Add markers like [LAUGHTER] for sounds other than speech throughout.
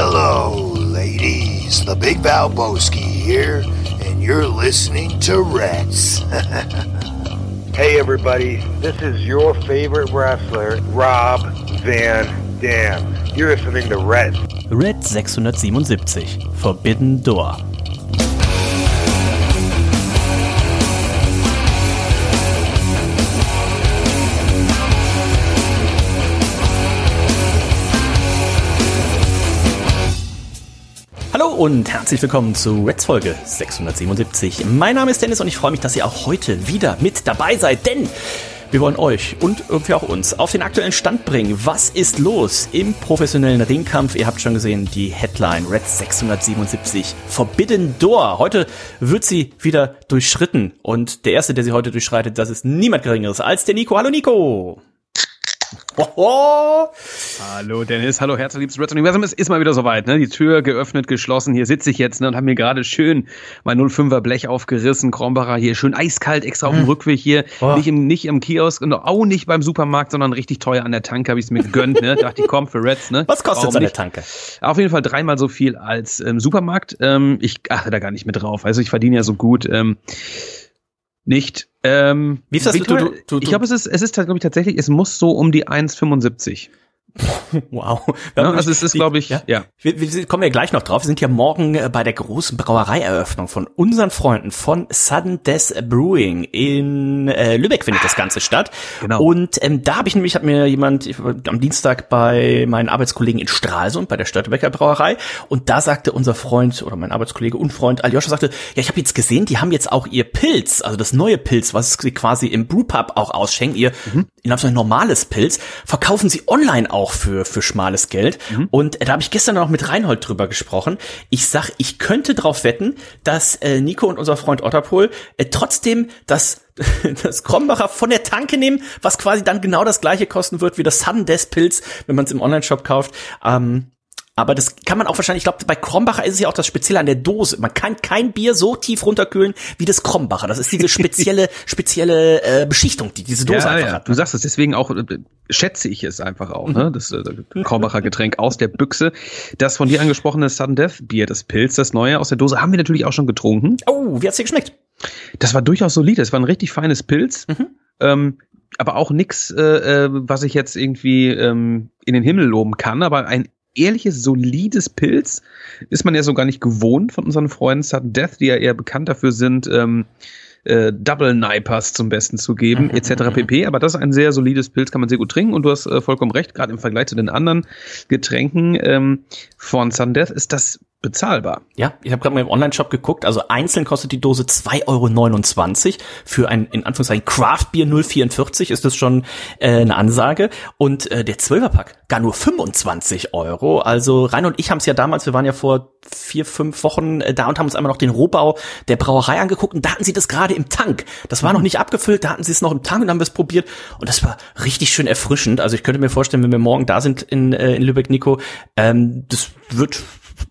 Hello, ladies. The Big Valboski here, and you're listening to Reds. [LAUGHS] Hey everybody, this is your favorite wrestler, Rob Van Dam. You're listening to Red. Red 677, Forbidden Door. Und herzlich willkommen zu Reds Folge 677. Mein Name ist Dennis und ich freue mich, dass ihr auch heute wieder mit dabei seid, denn wir wollen euch und irgendwie auch uns auf den aktuellen Stand bringen. Was ist los im professionellen Ringkampf? Ihr habt schon gesehen, die Headline Red 677 Forbidden Door. Heute wird sie wieder durchschritten und der erste, der sie heute durchschreitet, das ist niemand geringeres als der Nico. Hallo Nico! Hoho. Hallo Dennis, hallo herzlich liebes Red Universum. Es ist mal wieder soweit, ne? Die Tür geöffnet, geschlossen. Hier sitze ich jetzt ne, und habe mir gerade schön mein 05er Blech aufgerissen. Krombacher hier schön eiskalt extra auf dem Rückweg hier. Oh. Nicht, im, nicht im Kiosk und auch nicht beim Supermarkt, sondern richtig teuer an der Tanke habe ich es mir gegönnt. Ne? Dachte ich, komm für Reds. Ne? Was an der nicht? Tanke? Auf jeden Fall dreimal so viel als im Supermarkt. Ähm, ich achte da gar nicht mit drauf. Also ich verdiene ja so gut. Ähm, nicht. Ähm, Wie ist das? wie Du- du- du- ich glaube, es ist, es ist, glaube ich, tatsächlich, es muss so um die 1,75. Wow. Ja, also es ist, glaube ich, ja. ja. Wir, wir kommen ja gleich noch drauf. Wir sind ja morgen äh, bei der großen Brauereieröffnung von unseren Freunden von Sudden Death Brewing in äh, Lübeck findet das Ganze statt. Genau. Und ähm, da habe ich nämlich, hat mir jemand ich war am Dienstag bei meinen Arbeitskollegen in Stralsund bei der Störtebecker Brauerei und da sagte unser Freund oder mein Arbeitskollege und Freund Aljoscha sagte, ja, ich habe jetzt gesehen, die haben jetzt auch ihr Pilz, also das neue Pilz, was sie quasi im Brewpub auch ausschenken, ihr in Anführungszeichen normales Pilz, verkaufen sie online auch für für schmales Geld. Und äh, da habe ich gestern noch mit Reinhold drüber gesprochen. Ich sag, ich könnte drauf wetten, dass äh, Nico und unser Freund Otterpohl äh, trotzdem das [LAUGHS] das Krombacher von der Tanke nehmen, was quasi dann genau das gleiche kosten wird wie das Sudden Death Pilz, wenn man es im Online-Shop kauft. Ähm, aber das kann man auch wahrscheinlich, ich glaube, bei Krombacher ist es ja auch das Spezielle an der Dose. Man kann kein Bier so tief runterkühlen wie das Krombacher. Das ist diese spezielle, [LAUGHS] spezielle äh, Beschichtung, die diese Dose ja, einfach ja. hat. Du sagst es, deswegen auch äh, schätze ich es einfach auch, ne? Das äh, Krombacher Getränk aus der Büchse. Das von dir angesprochene Sudden Death Bier, das Pilz, das neue aus der Dose, haben wir natürlich auch schon getrunken. Oh, wie hat's dir geschmeckt? Das war durchaus solide. Es war ein richtig feines Pilz. Ähm, aber auch nix, äh, äh, was ich jetzt irgendwie ähm, in den Himmel loben kann, aber ein ehrliches, solides Pilz ist man ja so gar nicht gewohnt von unseren Freunden Sudden Death, die ja eher bekannt dafür sind, ähm, äh, Double Nipers zum Besten zu geben, [LAUGHS] etc. pp. Aber das ist ein sehr solides Pilz, kann man sehr gut trinken und du hast äh, vollkommen recht, gerade im Vergleich zu den anderen Getränken ähm, von Sudden Death ist das bezahlbar. Ja, ich habe gerade mal im Online-Shop geguckt. Also einzeln kostet die Dose 2,29 Euro. Für ein, in Anführungszeichen, Craft-Bier 0,44 ist das schon äh, eine Ansage. Und äh, der 12er-Pack gar nur 25 Euro. Also Rein und ich haben es ja damals, wir waren ja vor vier, fünf Wochen äh, da und haben uns einmal noch den Rohbau der Brauerei angeguckt. Und da hatten sie das gerade im Tank. Das war noch nicht abgefüllt, da hatten sie es noch im Tank und haben es probiert. Und das war richtig schön erfrischend. Also ich könnte mir vorstellen, wenn wir morgen da sind in, äh, in Lübeck, Nico, ähm, das wird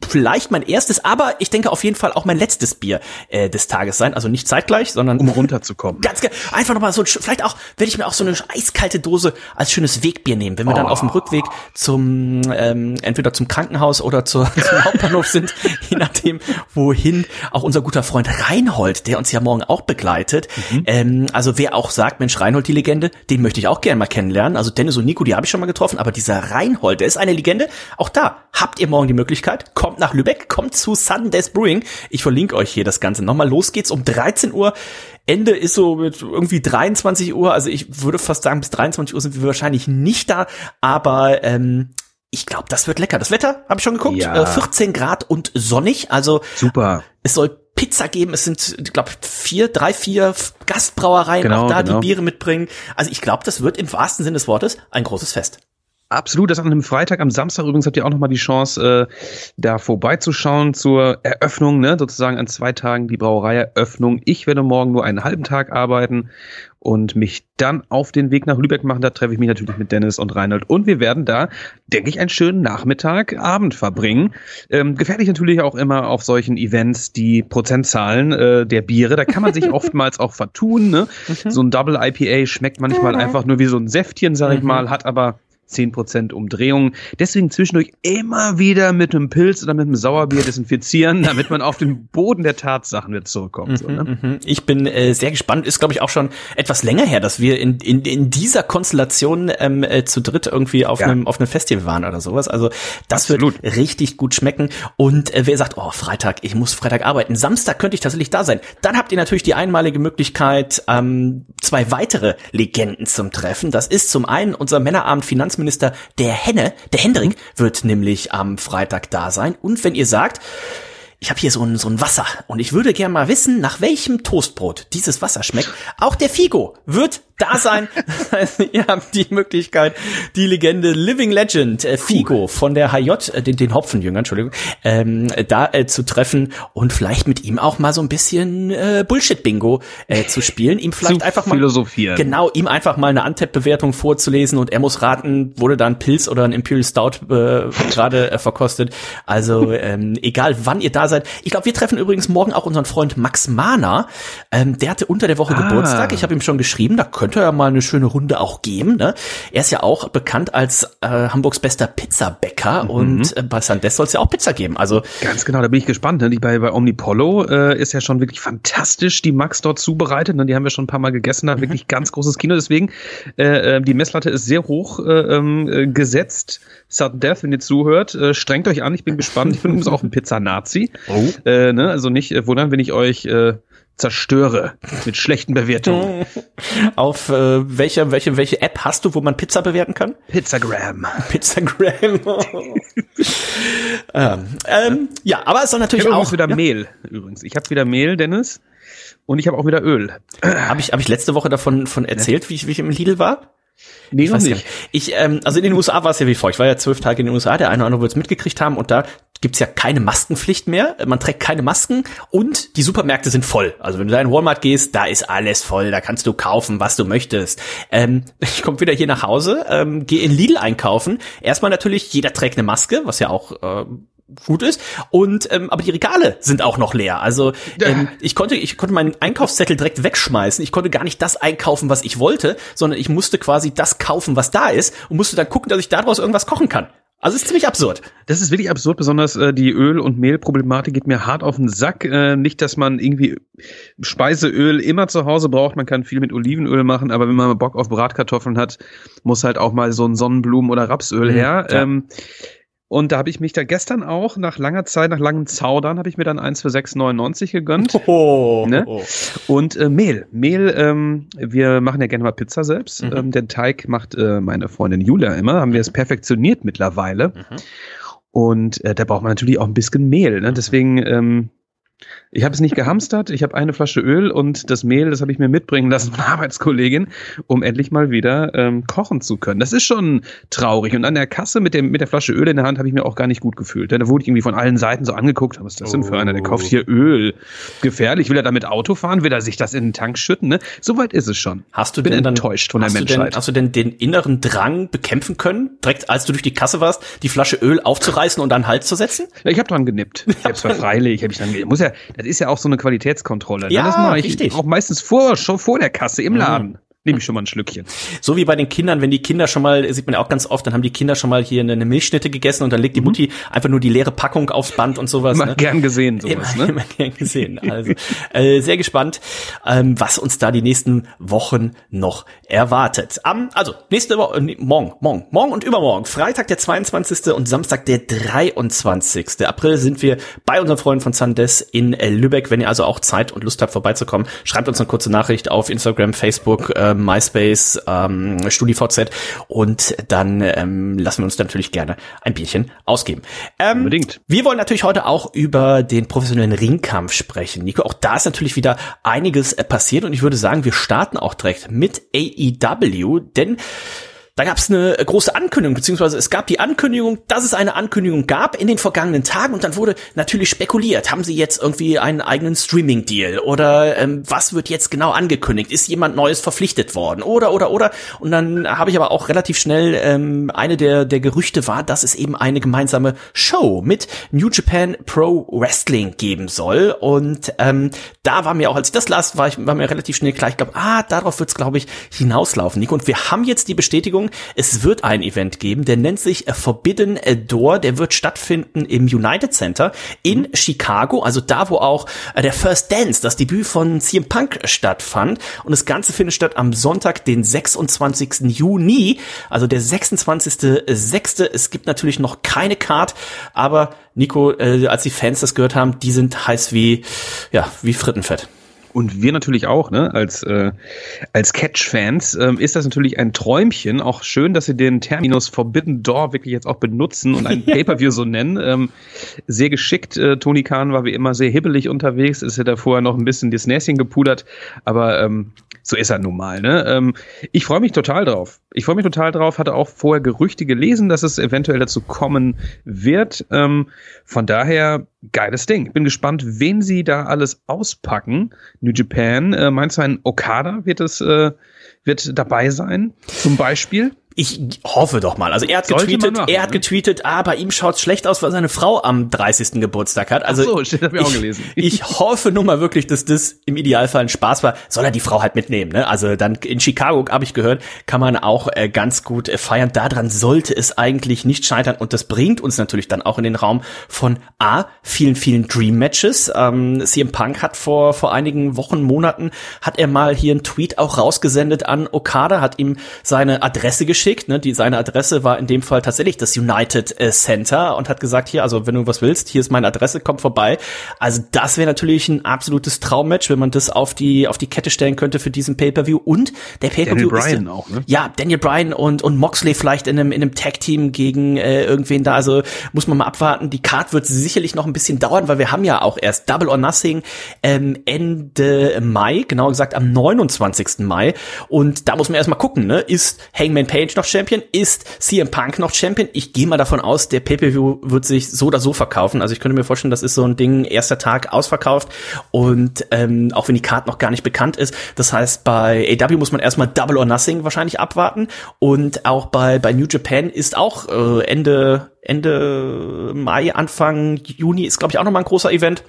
vielleicht mein erstes, aber ich denke auf jeden Fall auch mein letztes Bier äh, des Tages sein. Also nicht zeitgleich, sondern Um runterzukommen. ganz einfach nochmal so, vielleicht auch, werde ich mir auch so eine eiskalte Dose als schönes Wegbier nehmen, wenn wir dann auf dem Rückweg zum, ähm, entweder zum Krankenhaus oder zur, [LAUGHS] zum Hauptbahnhof sind, je nachdem, wohin auch unser guter Freund Reinhold, der uns ja morgen auch begleitet. Ähm, also wer auch sagt, Mensch, Reinhold, die Legende, den möchte ich auch gerne mal kennenlernen. Also Dennis und Nico, die habe ich schon mal getroffen, aber dieser Reinhold, der ist eine Legende. Auch da habt ihr morgen die Möglichkeit, kommt nach Lübeck, kommt zu Sudden Death Brewing. Ich verlinke euch hier das Ganze nochmal. Los geht's um 13 Uhr. Ende ist so mit irgendwie 23 Uhr. Also ich würde fast sagen, bis 23 Uhr sind wir wahrscheinlich nicht da. Aber ähm, ich glaube, das wird lecker. Das Wetter, habe ich schon geguckt, Ja. äh, 14 Grad und sonnig. Also Super. es soll Pizza geben. Es sind, ich glaube, vier, drei, vier Gastbrauereien Genau, auch da, genau. die Biere mitbringen. Also ich glaube, das wird im wahrsten Sinne des Wortes ein großes Fest. Absolut, das an einem Freitag, am Samstag übrigens habt ihr auch nochmal die Chance, äh, da vorbeizuschauen zur Eröffnung, ne? sozusagen an zwei Tagen die Brauereieröffnung. Ich werde morgen nur einen halben Tag arbeiten und mich dann auf den Weg nach Lübeck machen. Da treffe ich mich natürlich mit Dennis und Reinhold und wir werden da, denke ich, einen schönen Nachmittag, Abend verbringen. Ähm, gefährlich natürlich auch immer auf solchen Events die Prozentzahlen äh, der Biere. Da kann man sich [LAUGHS] oftmals auch vertun. Ne? So ein Double IPA schmeckt manchmal einfach nur wie so ein Säftchen, sag ich mal, hat aber 10% Umdrehungen. Deswegen zwischendurch immer wieder mit einem Pilz oder mit einem Sauerbier desinfizieren, damit man auf den Boden der Tatsachen wieder zurückkommt. so, ne? Mhm. Ich bin äh, sehr gespannt. Ist, glaube ich, auch schon etwas länger her, dass wir in, in, in dieser Konstellation ähm, äh, zu dritt irgendwie auf Ja. einem auf einem Festival waren oder sowas. Also das wird Absolut. richtig gut schmecken. Und äh, wer sagt, oh, Freitag, ich muss Freitag arbeiten. Samstag könnte ich tatsächlich da sein. Dann habt ihr natürlich die einmalige Möglichkeit, ähm, zwei weitere Legenden zum Treffen. Das ist zum einen unser Männerabend Finanzminister, der Henne, der Hendrik, wird nämlich am Freitag da sein. Und wenn ihr sagt, ich habe hier so ein, so ein Wasser und ich würde gerne mal wissen, nach welchem Toastbrot dieses Wasser schmeckt. Auch der Figo wird da sein. [LAUGHS] Ihr habt die Möglichkeit, die Legende Living Legend äh, Figo von der HJ, äh, den, den Hopfenjüngern, Entschuldigung, ähm, da äh, zu treffen und vielleicht mit ihm auch mal so ein bisschen äh, Bullshit-Bingo äh, zu spielen. Ihm vielleicht Zu einfach mal philosophieren. Genau, ihm einfach mal eine Antep-Bewertung vorzulesen und er muss raten, wurde da ein Pilz oder ein Imperial Stout äh, [LAUGHS] gerade äh, verkostet. Also ähm, egal, wann ihr da seid. Ich glaube, wir treffen übrigens morgen auch unseren Freund Max Mahner. Ähm, der hatte unter der Woche Ah. Geburtstag. Ich habe ihm schon geschrieben, da könnte er mal eine schöne Runde auch geben. Ne? Er ist ja auch bekannt als äh, Hamburgs bester Pizzabäcker Mhm. und äh, bei Sandes soll es ja auch Pizza geben. Also Ganz genau, da bin ich gespannt. Ne? Die bei, bei Omnipollo äh, ist ja schon wirklich fantastisch, die Max dort zubereitet. Ne? Die haben wir schon ein paar Mal gegessen, da wirklich ganz großes Kino. Deswegen, äh, äh, die Messlatte ist sehr hoch äh, ähm, äh, gesetzt. Sudden Death, wenn ihr zuhört, äh, strengt euch an, ich bin gespannt. Ich bin übrigens auch ein Pizza-Nazi. Oh. Äh, ne? Also nicht äh, wundern, wenn ich euch äh, zerstöre mit schlechten Bewertungen. [LAUGHS] auf äh, welche, welche, welche App hast du, wo man Pizza bewerten kann? Pizzagram. [LAUGHS] Pizzagram. [LAUGHS] ähm, ähm, ja, aber es soll Ich natürlich habe auch. übrigens wieder ja, Mehl übrigens. Ich habe wieder Mehl, Dennis. Und ich habe auch wieder Öl. habe ich, hab ich letzte Woche davon von erzählt, wie, ich, wie ich im Lidl war? Nee, Ich weiß nicht. Ich, ähm, also in den USA war es ja wie vor. Ich war ja zwölf Tage in den USA, der eine oder andere wird es mitgekriegt haben und da gibt's ja keine Maskenpflicht mehr. Man trägt keine Masken und die Supermärkte sind voll. Also wenn du da in Walmart gehst, da ist alles voll, da kannst du kaufen, was du möchtest. Ähm, [LAUGHS] ich komme wieder hier nach Hause, ähm, gehe in Lidl einkaufen. Erstmal natürlich, jeder trägt eine Maske, was ja auch äh, gut ist. Und ähm, aber die Regale sind auch noch leer. Also ähm, ich konnte ich konnte meinen Einkaufszettel direkt wegschmeißen. Ich konnte gar nicht das einkaufen, was ich wollte, sondern ich musste quasi das kaufen, was da ist und musste dann gucken, dass ich daraus irgendwas kochen kann. Also ist ziemlich absurd. Das ist wirklich absurd, besonders äh, die Öl- und Mehlproblematik geht mir hart auf den Sack. Äh, nicht, dass man irgendwie Speiseöl immer zu Hause braucht, man kann viel mit Olivenöl machen, aber wenn man Bock auf Bratkartoffeln hat, muss halt auch mal so ein Sonnenblumen- oder Rapsöl Mhm, her. ja. Ähm, und da habe ich mich da gestern auch, nach langer Zeit, nach langem Zaudern, habe ich mir dann eins für 6,99 gegönnt. Oh, Ne? Und äh, Mehl. Mehl, ähm, wir machen ja gerne mal Pizza selbst. Mhm. Ähm, den Teig macht äh, meine Freundin Julia immer. Haben wir es perfektioniert mittlerweile. Mhm. Und äh, da braucht man natürlich auch ein bisschen Mehl. Ne? Deswegen, ähm, ich habe es nicht gehamstert. Ich habe eine Flasche Öl und das Mehl, das habe ich mir mitbringen lassen von einer Arbeitskollegin, um endlich mal wieder ähm, kochen zu können. Das ist schon traurig. Und an der Kasse mit, dem, mit der Flasche Öl in der Hand habe ich mir auch gar nicht gut gefühlt. Da wurde ich irgendwie von allen Seiten so angeguckt. Was ist das denn für einer? Der kauft hier Öl. Gefährlich. Will er damit Auto fahren? Will er sich das in den Tank schütten? Ne? Soweit ist es schon. Hast du bin denn dann, enttäuscht von der hast Du Menschheit. denn, hast du denn den inneren Drang bekämpfen können, direkt als du durch die Kasse warst, die Flasche Öl aufzureißen und an den Hals zu setzen? Ja, ich habe dran genippt. Ich [LAUGHS] hab's zwar freilich, hab ich dann, muss ja, das ist ja auch so eine Qualitätskontrolle. ne? Ja, das mache ich richtig. auch meistens vor, schon vor der Kasse im Laden. Nehme ich schon mal ein Schlückchen. So wie bei den Kindern, wenn die Kinder schon mal, sieht man ja auch ganz oft, dann haben die Kinder schon mal hier eine, Milchschnitte gegessen und dann legt die Mutti einfach nur die leere Packung aufs Band und sowas. Immer ne? gern gesehen [LAUGHS] sowas. Immer, Ne? immer gern gesehen. Also äh, sehr gespannt, ähm, was uns da die nächsten Wochen noch erwartet. Am, also nächste Woche, äh, morgen, morgen, morgen und übermorgen, Freitag der 22. und Samstag der 23. April sind wir bei unseren Freunden von Sandes in äh, Lübeck. Wenn ihr also auch Zeit und Lust habt vorbeizukommen, schreibt uns eine kurze Nachricht auf Instagram, Facebook, äh, MySpace, ähm, StudiVZ und dann ähm, lassen wir uns natürlich gerne ein Bierchen ausgeben. Ähm, Unbedingt. wir wollen natürlich heute auch über den professionellen Ringkampf sprechen. Nico, auch da ist natürlich wieder einiges äh, passiert und ich würde sagen, wir starten auch direkt mit AEW, denn da gab es eine große Ankündigung, beziehungsweise es gab die Ankündigung, dass es eine Ankündigung gab in den vergangenen Tagen und dann wurde natürlich spekuliert, haben sie jetzt irgendwie einen eigenen Streaming-Deal oder ähm, was wird jetzt genau angekündigt? Ist jemand Neues verpflichtet worden? Oder, oder, oder? Und dann habe ich aber auch relativ schnell, ähm, eine der, der Gerüchte war, dass es eben eine gemeinsame Show mit New Japan Pro Wrestling geben soll und ähm, da war mir auch, als ich das las, war, ich, war mir relativ schnell klar, ich glaube, ah, darauf wird es, glaube ich, hinauslaufen, Nico. Und wir haben jetzt die Bestätigung, sagen, es wird ein Event geben, der nennt sich Forbidden Door, der wird stattfinden im United Center in mhm. Chicago, also da, wo auch äh, der First Dance, das Debüt von CM Punk stattfand. Und das Ganze findet statt am Sonntag, den 26. Juni, also der 26.06. Es gibt natürlich noch keine Card, aber Nico, äh, als die Fans das gehört haben, die sind heiß wie, ja, wie Frittenfett und wir natürlich auch, ne, als, äh, als Catch-Fans, äh, ist das natürlich ein Träumchen. Auch schön, dass sie den Terminus Forbidden Door wirklich jetzt auch benutzen und ein [LAUGHS] Pay-Per-View so nennen. Ähm, sehr geschickt. Äh, Tony Khan war wie immer sehr hibbelig unterwegs. Ist ja da vorher noch ein bisschen das Näschen gepudert. Aber ähm, so ist er nun mal. Ne? Ähm, ich freue mich total drauf. Ich freue mich total drauf. Hatte auch vorher Gerüchte gelesen, dass es eventuell dazu kommen wird. Ähm, von daher geiles Ding. Bin gespannt, wen sie da alles auspacken. New Japan. Äh, meinst du, ein Okada wird es äh, wird dabei sein? Zum Beispiel? Ich hoffe doch mal. Also er hat getweetet, machen, er hat ne? getweetet, ah, bei ihm schaut's schlecht aus, weil seine Frau am 30. Geburtstag hat. Also so, [LAUGHS] steht, hab ich, auch gelesen. [LAUGHS] ich hoffe nur mal wirklich, dass das im Idealfall ein Spaß war. Soll er die Frau halt mitnehmen, ne? Also dann in Chicago, habe ich gehört, kann man auch äh, ganz gut äh, feiern. Daran sollte es eigentlich nicht scheitern und das bringt uns natürlich dann auch in den Raum von A, vielen, vielen Dream Matches. Ähm, CM Punk hat vor, vor einigen Wochen, Monaten, hat er mal hier einen Tweet auch rausgesendet an Okada, hat ihm seine Adresse geschickt geschickt. Ne? Die, seine Adresse war in dem Fall tatsächlich das United äh, Center und hat gesagt, hier, also wenn du was willst, hier ist meine Adresse, komm vorbei. Also das wäre natürlich ein absolutes Traummatch, wenn man das auf die auf die Kette stellen könnte für diesen Pay-per-View und der Pay-per-View ist Bryan auch, ne? Ja, Daniel Bryan und und Moxley vielleicht in einem in einem Tag Team gegen äh, irgendwen da. Also muss man mal abwarten. Die Card wird sicherlich noch ein bisschen dauern, weil wir haben ja auch erst Double or Nothing ähm, Ende Mai, genau gesagt am 29. Mai und da muss man erstmal gucken, ne? Ist Hangman Page noch Champion? Ist CM Punk noch Champion? Ich gehe mal davon aus, der Pay-Per-View wird sich so oder so verkaufen. Also ich könnte mir vorstellen, das ist so ein Ding, erster Tag ausverkauft und ähm, auch wenn die Card noch gar nicht bekannt ist. Das heißt, bei AW muss man erstmal Double or Nothing wahrscheinlich abwarten und auch bei, bei New Japan ist auch äh, Ende, Ende Mai, Anfang Juni ist, glaube ich, auch nochmal ein großer Event.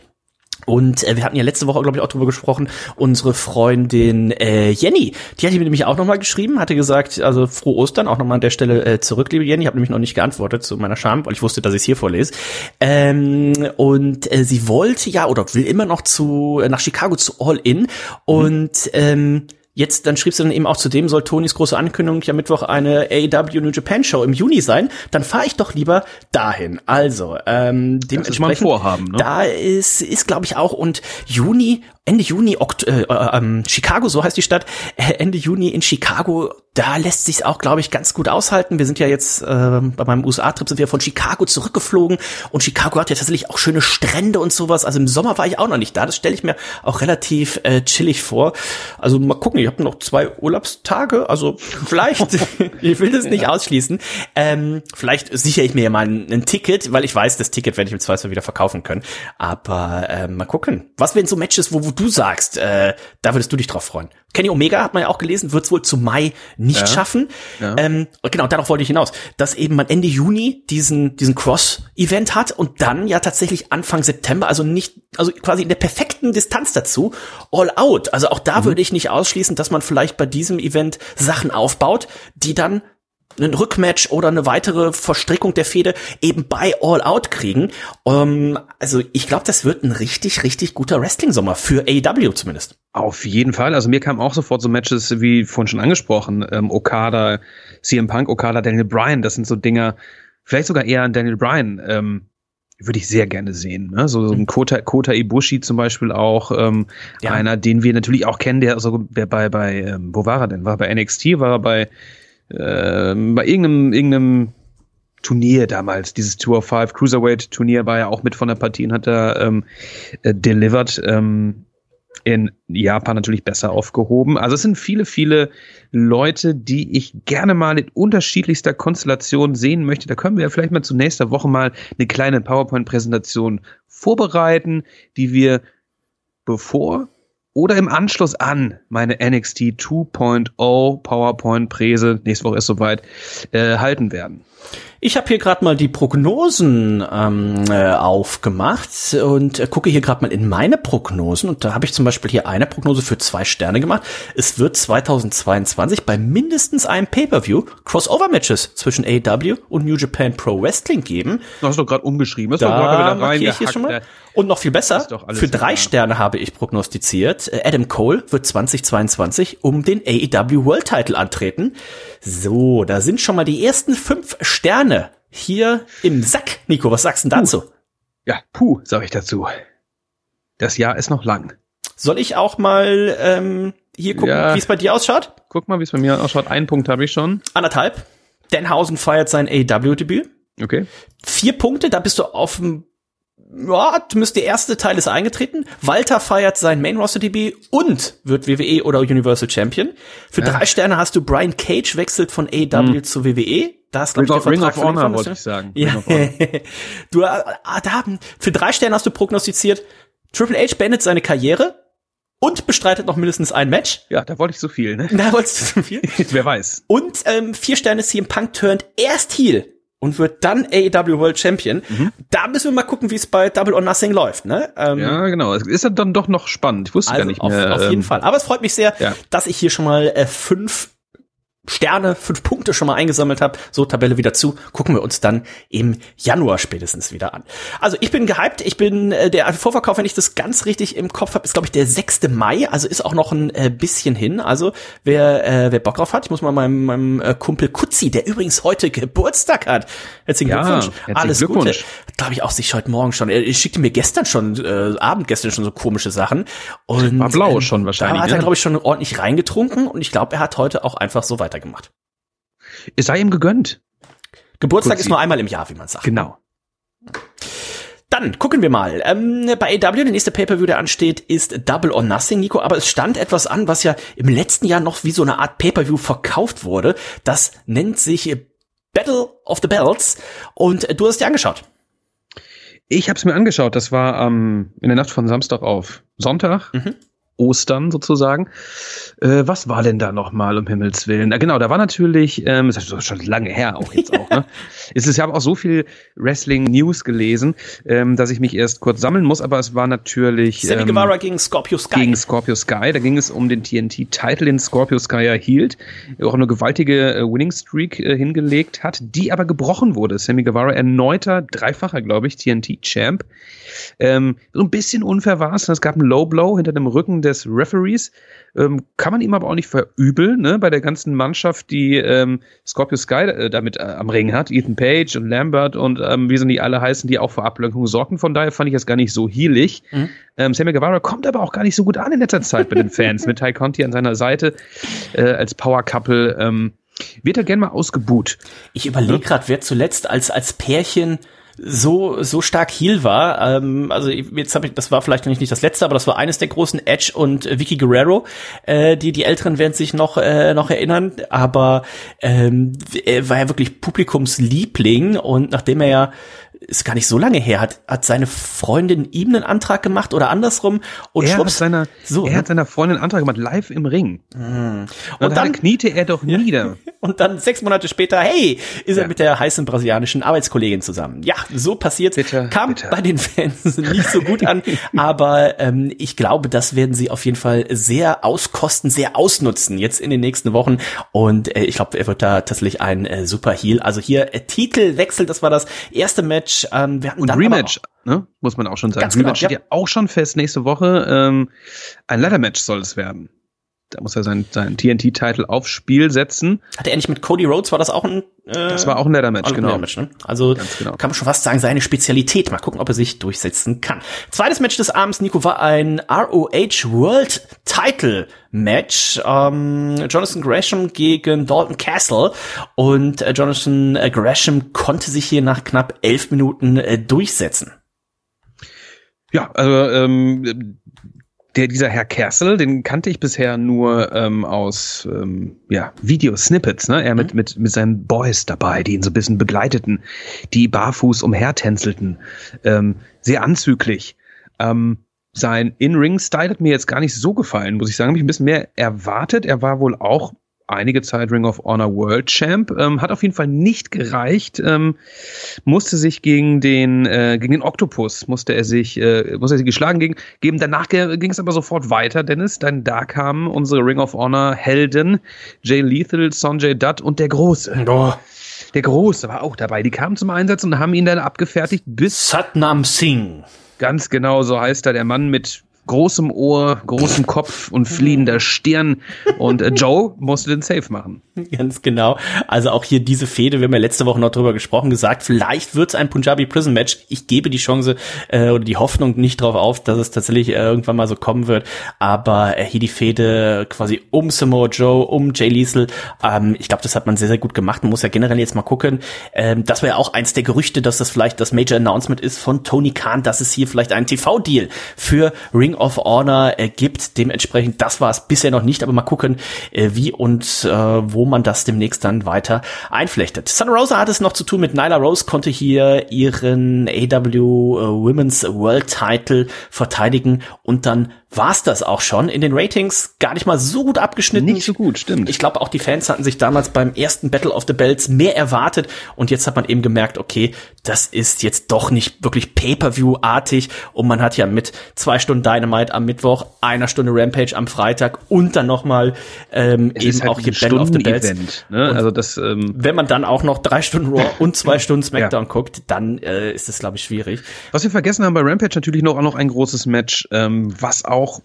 Und äh, wir hatten ja letzte Woche, glaube ich, auch drüber gesprochen, unsere Freundin äh, Jenny, die hat mir nämlich auch nochmal geschrieben, hatte gesagt, also frohe Ostern, auch nochmal an der Stelle äh, zurück, liebe Jenny, ich habe nämlich noch nicht geantwortet zu meiner Scham, weil ich wusste, dass ich es hier vorlese. Ähm, und äh, sie wollte ja oder will immer noch zu äh, nach Chicago zu All In. Und ähm, Jetzt, dann schrieb sie dann eben auch zudem, soll Tonys große Ankündigung ja Mittwoch eine AEW New Japan Show im Juni sein. Dann fahre ich doch lieber dahin. Also, ähm, dementsprechend. Das ist mal ein Vorhaben, ne? Da ist, ist glaube ich auch und Juni Ende Juni, Okt äh, äh, ähm, Chicago, so heißt die Stadt, äh, Ende Juni in Chicago, da lässt sich auch, glaube ich, ganz gut aushalten. Wir sind ja jetzt äh, bei meinem USA-Trip sind wir von Chicago zurückgeflogen und Chicago hat ja tatsächlich auch schöne Strände und sowas. Also im Sommer war ich auch noch nicht da. Das stelle ich mir auch relativ äh, chillig vor. Also mal gucken, ich habe noch zwei Urlaubstage, also vielleicht, [LAUGHS] ich will das nicht ja. ausschließen. Ähm, vielleicht sichere ich mir ja mal ein, ein, Ticket, weil ich weiß, das Ticket werde ich im Zweifel wieder verkaufen können. Aber äh, mal gucken. Was wären so Matches, wo, wo du sagst, äh, da würdest du dich drauf freuen. Kenny Omega hat man ja auch gelesen, wird es wohl zu Mai nicht ja. schaffen. Ja. Ähm, genau, darauf wollte ich hinaus, dass eben man Ende Juni diesen diesen Cross-Event hat und dann ja tatsächlich Anfang September, also nicht, also quasi in der perfekten Distanz dazu, all out. Also auch da mhm. würde ich nicht ausschließen, dass man vielleicht bei diesem Event Sachen aufbaut, die dann einen Rückmatch oder eine weitere Verstrickung der Fehde eben bei All Out kriegen. Ähm, also ich glaube, das wird ein richtig, richtig guter Wrestling-Sommer für AEW zumindest. Auf jeden Fall. Also mir kamen auch sofort so Matches, wie vorhin schon angesprochen, ähm, Okada, CM Punk, Okada, Daniel Bryan. Das sind so Dinger, vielleicht sogar eher an Daniel Bryan. Ähm, würde ich sehr gerne sehen. Ne? So, so ein mhm. Kota, Kota Ibushi zum Beispiel auch, ähm, ja. einer, den wir natürlich auch kennen, der, also, der bei, bei ähm, wo war er denn? War er bei NXT, war er bei äh, bei irgendeinem, irgendeinem Turnier damals, dieses Tour of Five Cruiserweight Turnier war ja auch mit von der Partie und hat da ähm, äh, delivered. Ähm, in Japan natürlich besser aufgehoben. Also es sind viele, viele Leute, die ich gerne mal in unterschiedlichster Konstellation sehen möchte. Da können wir ja vielleicht mal zu nächster Woche mal eine kleine PowerPoint-Präsentation vorbereiten, die wir bevor oder im Anschluss an meine NXT 2.0 PowerPoint-Präse, nächste Woche ist soweit, äh, halten werden. Ich habe hier gerade mal die Prognosen ähm, äh, aufgemacht und äh, gucke hier gerade mal in meine Prognosen und da habe ich zum Beispiel hier eine Prognose für zwei Sterne gemacht. Es wird 2022 bei mindestens einem Pay-per-View Crossover-Matches zwischen AEW und New Japan Pro Wrestling geben. Du hast doch gerade umgeschrieben. Das Da doch gerade wieder ich hier schon mal. Und noch viel besser, für drei klar. Sterne habe ich prognostiziert. äh, Adam Cole wird 2022 um den AEW World Title antreten. So, da sind schon mal die ersten fünf Sterne hier im Sack. Nico, was sagst du dazu? Ja, puh, sag ich dazu. Das Jahr ist noch lang. Soll ich auch mal ähm, hier gucken, Ja. wie es bei dir ausschaut? Guck mal, wie es bei mir ausschaut. Einen Punkt habe ich schon. Anderthalb. Danhausen feiert sein AEW-Debüt. Okay. Vier Punkte, da bist du auf dem ja, zumindest der erste Teil ist eingetreten. Walter feiert sein Main Roster Debüt und wird WWE oder Universal Champion. Für drei Sterne hast du Brian Cage wechselt von AEW zu WWE. Da ist, glaube ich, Ring of, Ring of Honor wollte ich sagen. Ja. [LAUGHS] Du, ah, da für drei Sterne hast du prognostiziert, Triple H beendet seine Karriere und bestreitet noch mindestens ein Match. ja, da wollte ich so viel, ne? Da wolltest du zu viel. [LAUGHS] Wer weiß. Und ähm, vier Sterne CM Punk turnt erst Heel und wird dann AEW World Champion. Da müssen wir mal gucken, wie es bei Double or Nothing läuft. Ne? Ähm, Ja, genau. Es ist dann doch noch spannend. Ich wusste also gar nicht auf, mehr. auf jeden ähm, Fall. Aber es freut mich sehr, ja. dass ich hier schon mal äh, fünf Sterne, fünf Punkte schon mal eingesammelt habe. So, Tabelle wieder zu. Gucken wir uns dann im Januar spätestens wieder an. Also ich bin gehypt. Ich bin, äh, der Vorverkauf, wenn ich das ganz richtig im Kopf habe, ist glaube ich der 6. Mai. Also ist auch noch ein äh, bisschen hin. Also wer, äh, wer Bock drauf hat, ich muss mal meinem, meinem äh, Kumpel Kutzi, der übrigens heute Geburtstag hat. Herzlichen Ja, Glückwunsch. herzlichen Alles Glückwunsch. Gute. Glaube ich auch sich heute Morgen schon. Er, er schickte mir gestern schon, äh, Abend gestern schon so komische Sachen. Und, War blau ähm, schon wahrscheinlich, Da hat er, ne? glaube ich, schon ordentlich reingetrunken und ich glaube, er hat heute auch einfach so weitergemacht. Es sei ihm gegönnt. Geburtstag Kutzi. ist nur einmal im Jahr, wie man sagt. Genau. Dann gucken wir mal. Ähm, bei AW, der nächste Pay-Per-View, der ansteht, ist Double or Nothing, Nico. Aber es stand etwas an, was ja im letzten Jahr noch wie so eine Art Pay-Per-View verkauft wurde. Das nennt sich Battle of the Belts. Und du hast dir angeschaut. Ich habe es mir angeschaut. Das war ähm, in der Nacht von Samstag auf Sonntag. Mhm. Ostern sozusagen. Äh, was war denn da nochmal, um Himmels Willen? Na, genau, da war natürlich, ähm, das ist schon lange her auch jetzt auch, ne? [LAUGHS] Es ist, ich habe auch so viel Wrestling-News gelesen, ähm, dass ich mich erst kurz sammeln muss, aber es war natürlich Sammy ähm, Guevara gegen Scorpio Sky. gegen Scorpio Sky. Da ging es um den TNT-Titel, den Scorpio Sky erhielt, auch eine gewaltige äh, Winning-Streak äh, hingelegt hat, die aber gebrochen wurde. Sammy Guevara erneuter, dreifacher, glaube ich, TNT-Champ. Ähm, so ein bisschen unfair war es. Es gab einen Low Blow hinter dem Rücken des Referees. Ähm, kann man ihm aber auch nicht verübeln, ne? bei der ganzen Mannschaft, die ähm, Scorpio Sky äh, damit äh, am Ring hat. Ethan Page und Lambert und ähm, wie sie nicht alle heißen, die auch für Ablenkung sorgen. Von daher fand ich das gar nicht so heelig. Mhm. Ähm, Sammy Guevara kommt aber auch gar nicht so gut an in letzter Zeit bei den Fans. Mit Ty Conti an seiner Seite äh, als Power Couple ähm, wird er gern mal ausgebuht. Ich überlege gerade, wer zuletzt als als Pärchen so so stark Heel war. Ähm, also jetzt habe ich, das war vielleicht noch nicht das letzte, aber das war eines der großen Edge und äh, Vicky Guerrero. Äh, die die Älteren werden sich noch äh, noch erinnern, aber ähm, er war ja wirklich Publikumsliebling und nachdem er ja ist gar nicht so lange her, hat, hat seine Freundin ihm einen Antrag gemacht oder andersrum und er hat, schwupps, seiner, so, er ne? hat seiner Freundin einen Antrag gemacht, live im Ring. und Und dann kniete er doch nieder. [LAUGHS] Und dann sechs Monate später, hey, ist er Ja. mit der heißen brasilianischen Arbeitskollegin zusammen. Ja, so passiert. Bitter, Kam bitter. bei den Fans [LAUGHS] nicht so gut an, [LAUGHS] aber ähm, ich glaube, das werden sie auf jeden Fall sehr auskosten, sehr ausnutzen jetzt in den nächsten Wochen. Und äh, ich glaube, er wird da tatsächlich ein äh, super Heal. Also hier äh, Titelwechsel, das war das erste Match. Ähm, wir hatten Und dann Rematch, ne? muss man auch schon sagen. Ganz genau, Rematch steht ja. ja auch schon fest nächste Woche. Ähm, ein Ladder-Match soll es werden. Da muss er seinen, seinen TNT-Titel aufs Spiel setzen. Hatte er nicht mit Cody Rhodes, war das auch ein äh, Das war auch ein Ladder-Match, All genau. Match, ne? Also genau. kann man schon fast sagen, seine Spezialität. Mal gucken, ob er sich durchsetzen kann. Zweites Match des Abends, Nico, war ein ROH World Title Match. Ähm, Jonathan Gresham gegen Dalton Castle. Und äh, Jonathan äh, Gresham konnte sich hier nach knapp elf Minuten äh, durchsetzen. Ja, also ähm, der, dieser Herr Kersel, den kannte ich bisher nur ähm, aus ähm, ja, Video-Snippets, ne? Er mit, mit, mit seinen Boys dabei, die ihn so ein bisschen begleiteten, die barfuß umhertänzelten. Ähm, sehr anzüglich. Ähm, sein In-Ring-Style hat mir jetzt gar nicht so gefallen, muss ich sagen. Habe ich ein bisschen mehr erwartet. Er war wohl auch einige Zeit Ring of Honor World Champ. Ähm, hat auf jeden Fall nicht gereicht. Ähm, musste sich gegen den äh, gegen den Octopus musste er sich äh, musste er sich geschlagen gegen, geben. Danach ging es aber sofort weiter, Dennis. Denn da kamen unsere Ring of Honor Helden Jay Lethal, Sonjay Dutt und der Große. Oh. Der Große war auch dabei. Die kamen zum Einsatz und haben ihn dann abgefertigt bis Satnam Singh. Ganz genau, so heißt er, der Mann mit großem Ohr, großem Kopf und fliehender Stirn. Und äh, Joe musste den Safe machen. [LAUGHS] Ganz genau. Also auch hier diese Fehde, wir haben ja letzte Woche noch drüber gesprochen, gesagt, vielleicht wird es ein Punjabi Prison Match. Ich gebe die Chance äh, oder die Hoffnung nicht drauf auf, dass es tatsächlich äh, irgendwann mal so kommen wird. Aber äh, hier die Fehde quasi um Samoa Joe, um Jay Liesel, ähm, ich glaube, das hat man sehr, sehr gut gemacht. Man muss ja generell jetzt mal gucken. Ähm, das war ja auch eins der Gerüchte, dass das vielleicht das Major Announcement ist von Tony Khan, dass es hier vielleicht einen TV-Deal für Ring of Honor äh, gibt. Dementsprechend, das war es bisher noch nicht, aber mal gucken, äh, wie und äh, wo man das demnächst dann weiter einflechtet. Thunder Rosa hat es noch zu tun mit Nyla Rose, konnte hier ihren AW äh, Women's World Title verteidigen und dann war's das auch schon. In den Ratings gar nicht mal so gut abgeschnitten. Nicht so gut, stimmt. Ich glaube, auch die Fans hatten sich damals beim ersten Battle of the Bells mehr erwartet und jetzt hat man eben gemerkt, okay, das ist jetzt doch nicht wirklich Pay-per-view-artig und man hat ja mit zwei Stunden Dynamite am Mittwoch, einer Stunde Rampage am Freitag und dann nochmal ähm, eben halt auch hier Battle of the Bells. Event, ne? Also das, ähm wenn man dann auch noch drei Stunden Raw und zwei Stunden SmackDown ja. guckt, dann äh, ist es glaube ich schwierig. Was wir vergessen haben bei Rampage natürlich noch auch noch ein großes Match, ähm, was auch auch,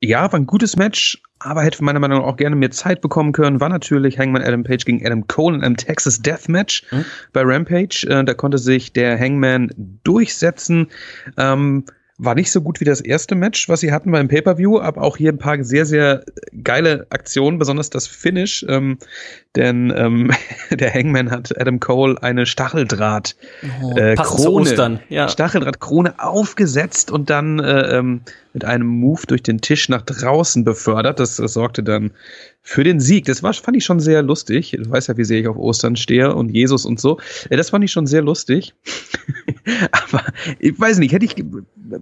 ja, war ein gutes Match, aber hätte meiner Meinung nach auch gerne mehr Zeit bekommen können, war natürlich Hangman Adam Page gegen Adam Cole in einem Texas Death Match mhm. bei Rampage. Äh, da konnte sich der Hangman durchsetzen. Ähm, war nicht so gut wie das erste Match, was sie hatten beim Pay-Per-View, aber auch hier ein paar sehr, sehr geile Aktionen, besonders das Finish. Ähm, denn ähm, [LAUGHS] der Hangman hat Adam Cole eine Stacheldraht oh, äh, Krone, ja. Stacheldraht Krone aufgesetzt und dann äh, ähm, mit einem Move durch den Tisch nach draußen befördert. Das, das sorgte dann für den Sieg. Das war, fand ich schon sehr lustig. Du weißt ja, wie sehr ich auf Ostern stehe und Jesus und so. Äh, das fand ich schon sehr lustig. [LAUGHS] Aber ich weiß nicht, hätte ich,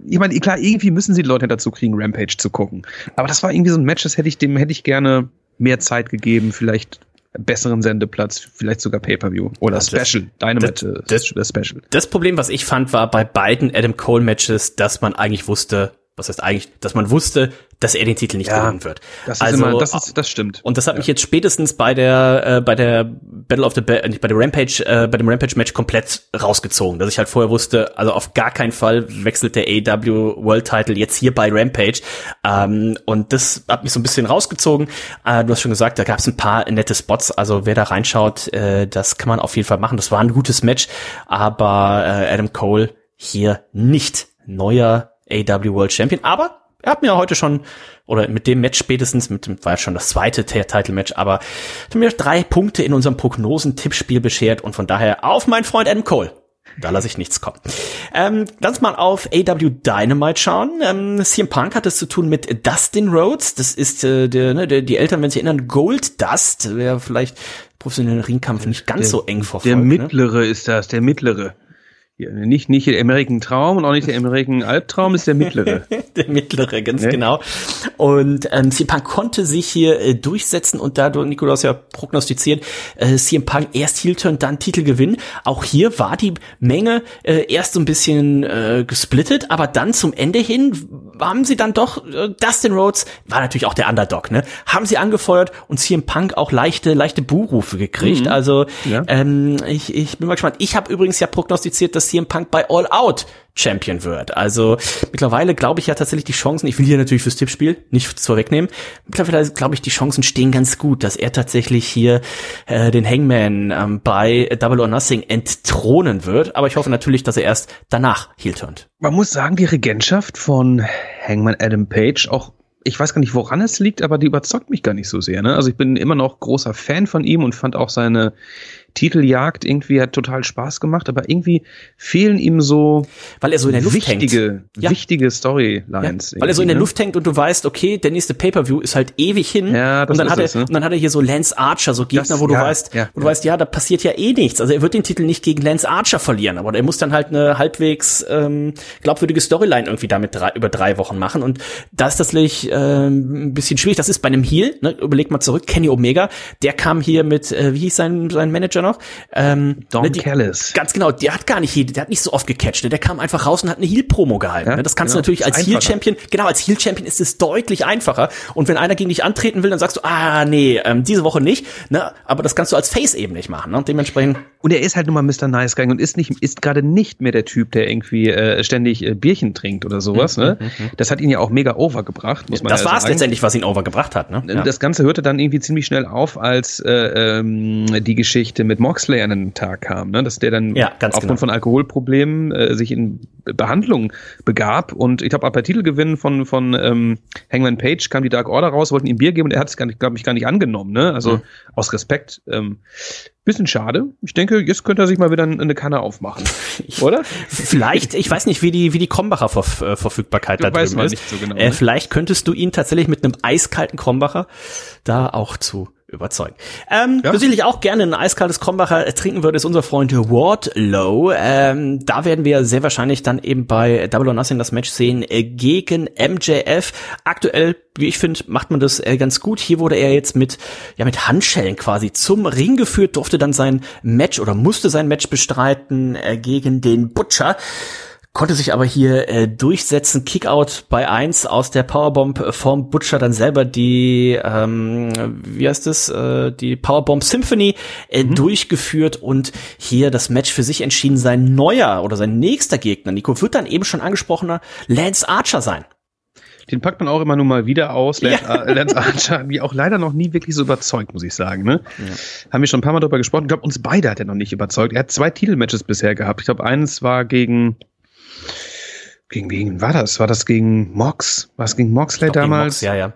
ich meine, klar, irgendwie müssen sie die Leute dazu kriegen, Rampage zu gucken. Aber das war irgendwie so ein Match, das hätte ich dem, hätte ich gerne mehr Zeit gegeben, vielleicht besseren Sendeplatz, vielleicht sogar Pay-Per-View oder ja, Special, Dynamite das, das, das Special. Das Problem, was ich fand, war bei beiden Adam Cole Matches, dass man eigentlich wusste, was heißt eigentlich, dass man wusste, dass er den Titel nicht ja, gewinnen wird. Das ist also, immer, das ist, das stimmt. Und das hat ja. mich jetzt spätestens bei der, äh, bei der Battle of the, ba nicht bei der Rampage, äh, bei dem Rampage Match komplett rausgezogen, dass ich halt vorher wusste, also auf gar keinen Fall wechselt der AW World Title jetzt hier bei Rampage. Ähm, und das hat mich so ein bisschen rausgezogen. Äh, du hast schon gesagt, da gab es ein paar nette Spots. Also wer da reinschaut, äh, das kann man auf jeden Fall machen. Das war ein gutes Match, aber äh, Adam Cole hier nicht neuer AW World Champion. Aber er hat mir heute schon, oder mit dem Match spätestens, mit dem war ja schon das zweite Title-Match, aber hat mir drei Punkte in unserem Prognosen-Tippspiel beschert und von daher auf mein Freund Adam Cole. Da lasse ich nichts kommen. Ähm, lass mal auf AW Dynamite schauen. Ähm, CM Punk hat es zu tun mit Dustin Rhodes. Das ist äh, der, ne, der, die Eltern, wenn sie erinnern, Gold Dust. Wer vielleicht professionellen Ringkampf nicht ganz der, so eng verfolgt. Der ne? mittlere ne? ist das, der mittlere. Nicht, nicht der American Traum und auch nicht der American Albtraum, ist der mittlere. [LAUGHS] der mittlere, ganz ne? genau. Und ähm, CM Punk konnte sich hier äh, durchsetzen und da du, Nikolaus, ja prognostiziert, äh, CM Punk erst Heel-Turn, dann Titel gewinnen. Auch hier war die Menge äh, erst so ein bisschen äh, gesplittet, aber dann zum Ende hin haben sie dann doch, äh, Dustin Rhodes war natürlich auch der Underdog, ne? Haben sie angefeuert und CM Punk auch leichte, leichte Buhrufe gekriegt. Mhm. Also ja. ähm, ich, ich bin mal gespannt. Ich habe übrigens ja prognostiziert, dass CM Punk bei All Out Champion wird. Also mittlerweile glaube ich ja tatsächlich die Chancen, ich will hier natürlich fürs Tippspiel nicht vorwegnehmen, mittlerweile glaube ich die Chancen stehen ganz gut, dass er tatsächlich hier äh, den Hangman ähm, bei Double or Nothing entthronen wird. Aber ich hoffe natürlich, dass er erst danach heel turnt. Man muss sagen, die Regentschaft von Hangman Adam Page, auch ich weiß gar nicht, woran es liegt, aber die überzeugt mich gar nicht so sehr. Ne? Also ich bin immer noch großer Fan von ihm und fand auch seine Titeljagd irgendwie hat total Spaß gemacht, aber irgendwie fehlen ihm so weil er so in der Luft wichtige, hängt. Ja. wichtige Storylines. Ja, weil er so in der ne? Luft hängt und du weißt, okay, der nächste Pay-per-View ist halt ewig hin. Ja, das und dann ist hat er, es, ne? und dann hat er hier so Lance Archer, so Gegner, Das- wo du ja, weißt, ja, wo du weißt, ja, da passiert ja eh nichts. Also er wird den Titel nicht gegen Lance Archer verlieren, aber er muss dann halt eine halbwegs ähm, glaubwürdige Storyline irgendwie damit drei, über drei Wochen machen. Und da ist das tatsächlich ähm, ein bisschen schwierig. Das ist bei einem Heel, ne? überleg mal zurück, Kenny Omega, der kam hier mit, äh, wie hieß sein, sein Manager noch? Ähm, Don ne, die- Callis. Ganz genau, der hat gar nicht der hat nicht so oft gecatcht, ne? der kam einfach raus und hat eine Heel-Promo gehalten. Ja, ne? Das kannst genau. du natürlich als Heel einfacher. Champion, genau, als Heel Champion ist es deutlich einfacher. Und wenn einer gegen dich antreten will, dann sagst du, ah, nee, ähm, diese Woche nicht, ne? Aber das kannst du als Face eben nicht machen, ne? Und dementsprechend, Und er ist halt nun mal Mr. Nice Guy und ist nicht, ist gerade nicht mehr der Typ, der irgendwie äh, ständig äh, Bierchen trinkt oder sowas. ne? Das hat ihn ja auch mega overgebracht, muss man das ja war es letztendlich, was ihn overgebracht hat, ne? Ja. Das Ganze hörte dann irgendwie ziemlich schnell auf, als äh, ähm, die Geschichte mit Moxley an den Tag kam, ne? dass der dann Ja, ganz aufgrund genau. von Alkoholproblemen äh, sich in Behandlung begab und ich glaube, bei Titelgewinn von von ähm, Hangman Page kam die Dark Order raus, wollten ihm Bier geben und er hat es gar nicht, glaube ich, gar nicht angenommen, ne? Also Mhm. aus Respekt. Ähm, bisschen schade. Ich denke, jetzt könnte er sich mal wieder eine Kanne aufmachen, oder? Vielleicht, ich weiß nicht, wie die, wie die Krombacher Verf äh, Verfügbarkeit da drüben ist. nicht so genau, äh, ne? vielleicht könntest du ihn tatsächlich mit einem eiskalten Krombacher da auch zu überzeugen. Ähm, Ja. sicherlich auch gerne ein eiskaltes Krombacher trinken würde, ist unser Freund Wardlow. Ähm, da werden wir sehr wahrscheinlich dann eben bei Double or Nothing das Match sehen äh, gegen MJF. Aktuell, wie ich finde, macht man das äh, ganz gut. Hier wurde er jetzt mit, ja, mit Handschellen quasi zum Ring geführt, durfte dann sein Match oder musste sein Match bestreiten äh, gegen den Butcher konnte sich aber hier äh, durchsetzen. Kickout bei eins aus der Powerbomb vom Butcher dann selber die, ähm, wie heißt es, äh, die Powerbomb Symphony äh, durchgeführt und hier das Match für sich entschieden. Sein neuer oder sein nächster Gegner, Nico, wird dann eben schon angesprochener Lance Archer sein. Den packt man auch immer nur mal wieder aus. Lance, äh, Lance Archer hat mich auch leider noch nie wirklich so überzeugt, muss ich sagen. Ne? Haben wir schon ein paar Mal drüber gesprochen. Ich glaube, uns beide hat er noch nicht überzeugt. Er hat zwei Titelmatches bisher gehabt. Ich glaube, eines war gegen gegen wen war das? War das gegen Mox? War es gegen Moxley gegen damals? Mox, ja, ja.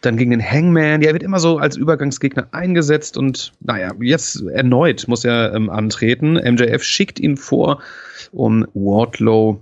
Dann gegen den Hangman. Der wird immer so als Übergangsgegner eingesetzt und naja, jetzt erneut muss er ähm, antreten. MJF schickt ihn vor, um Wardlow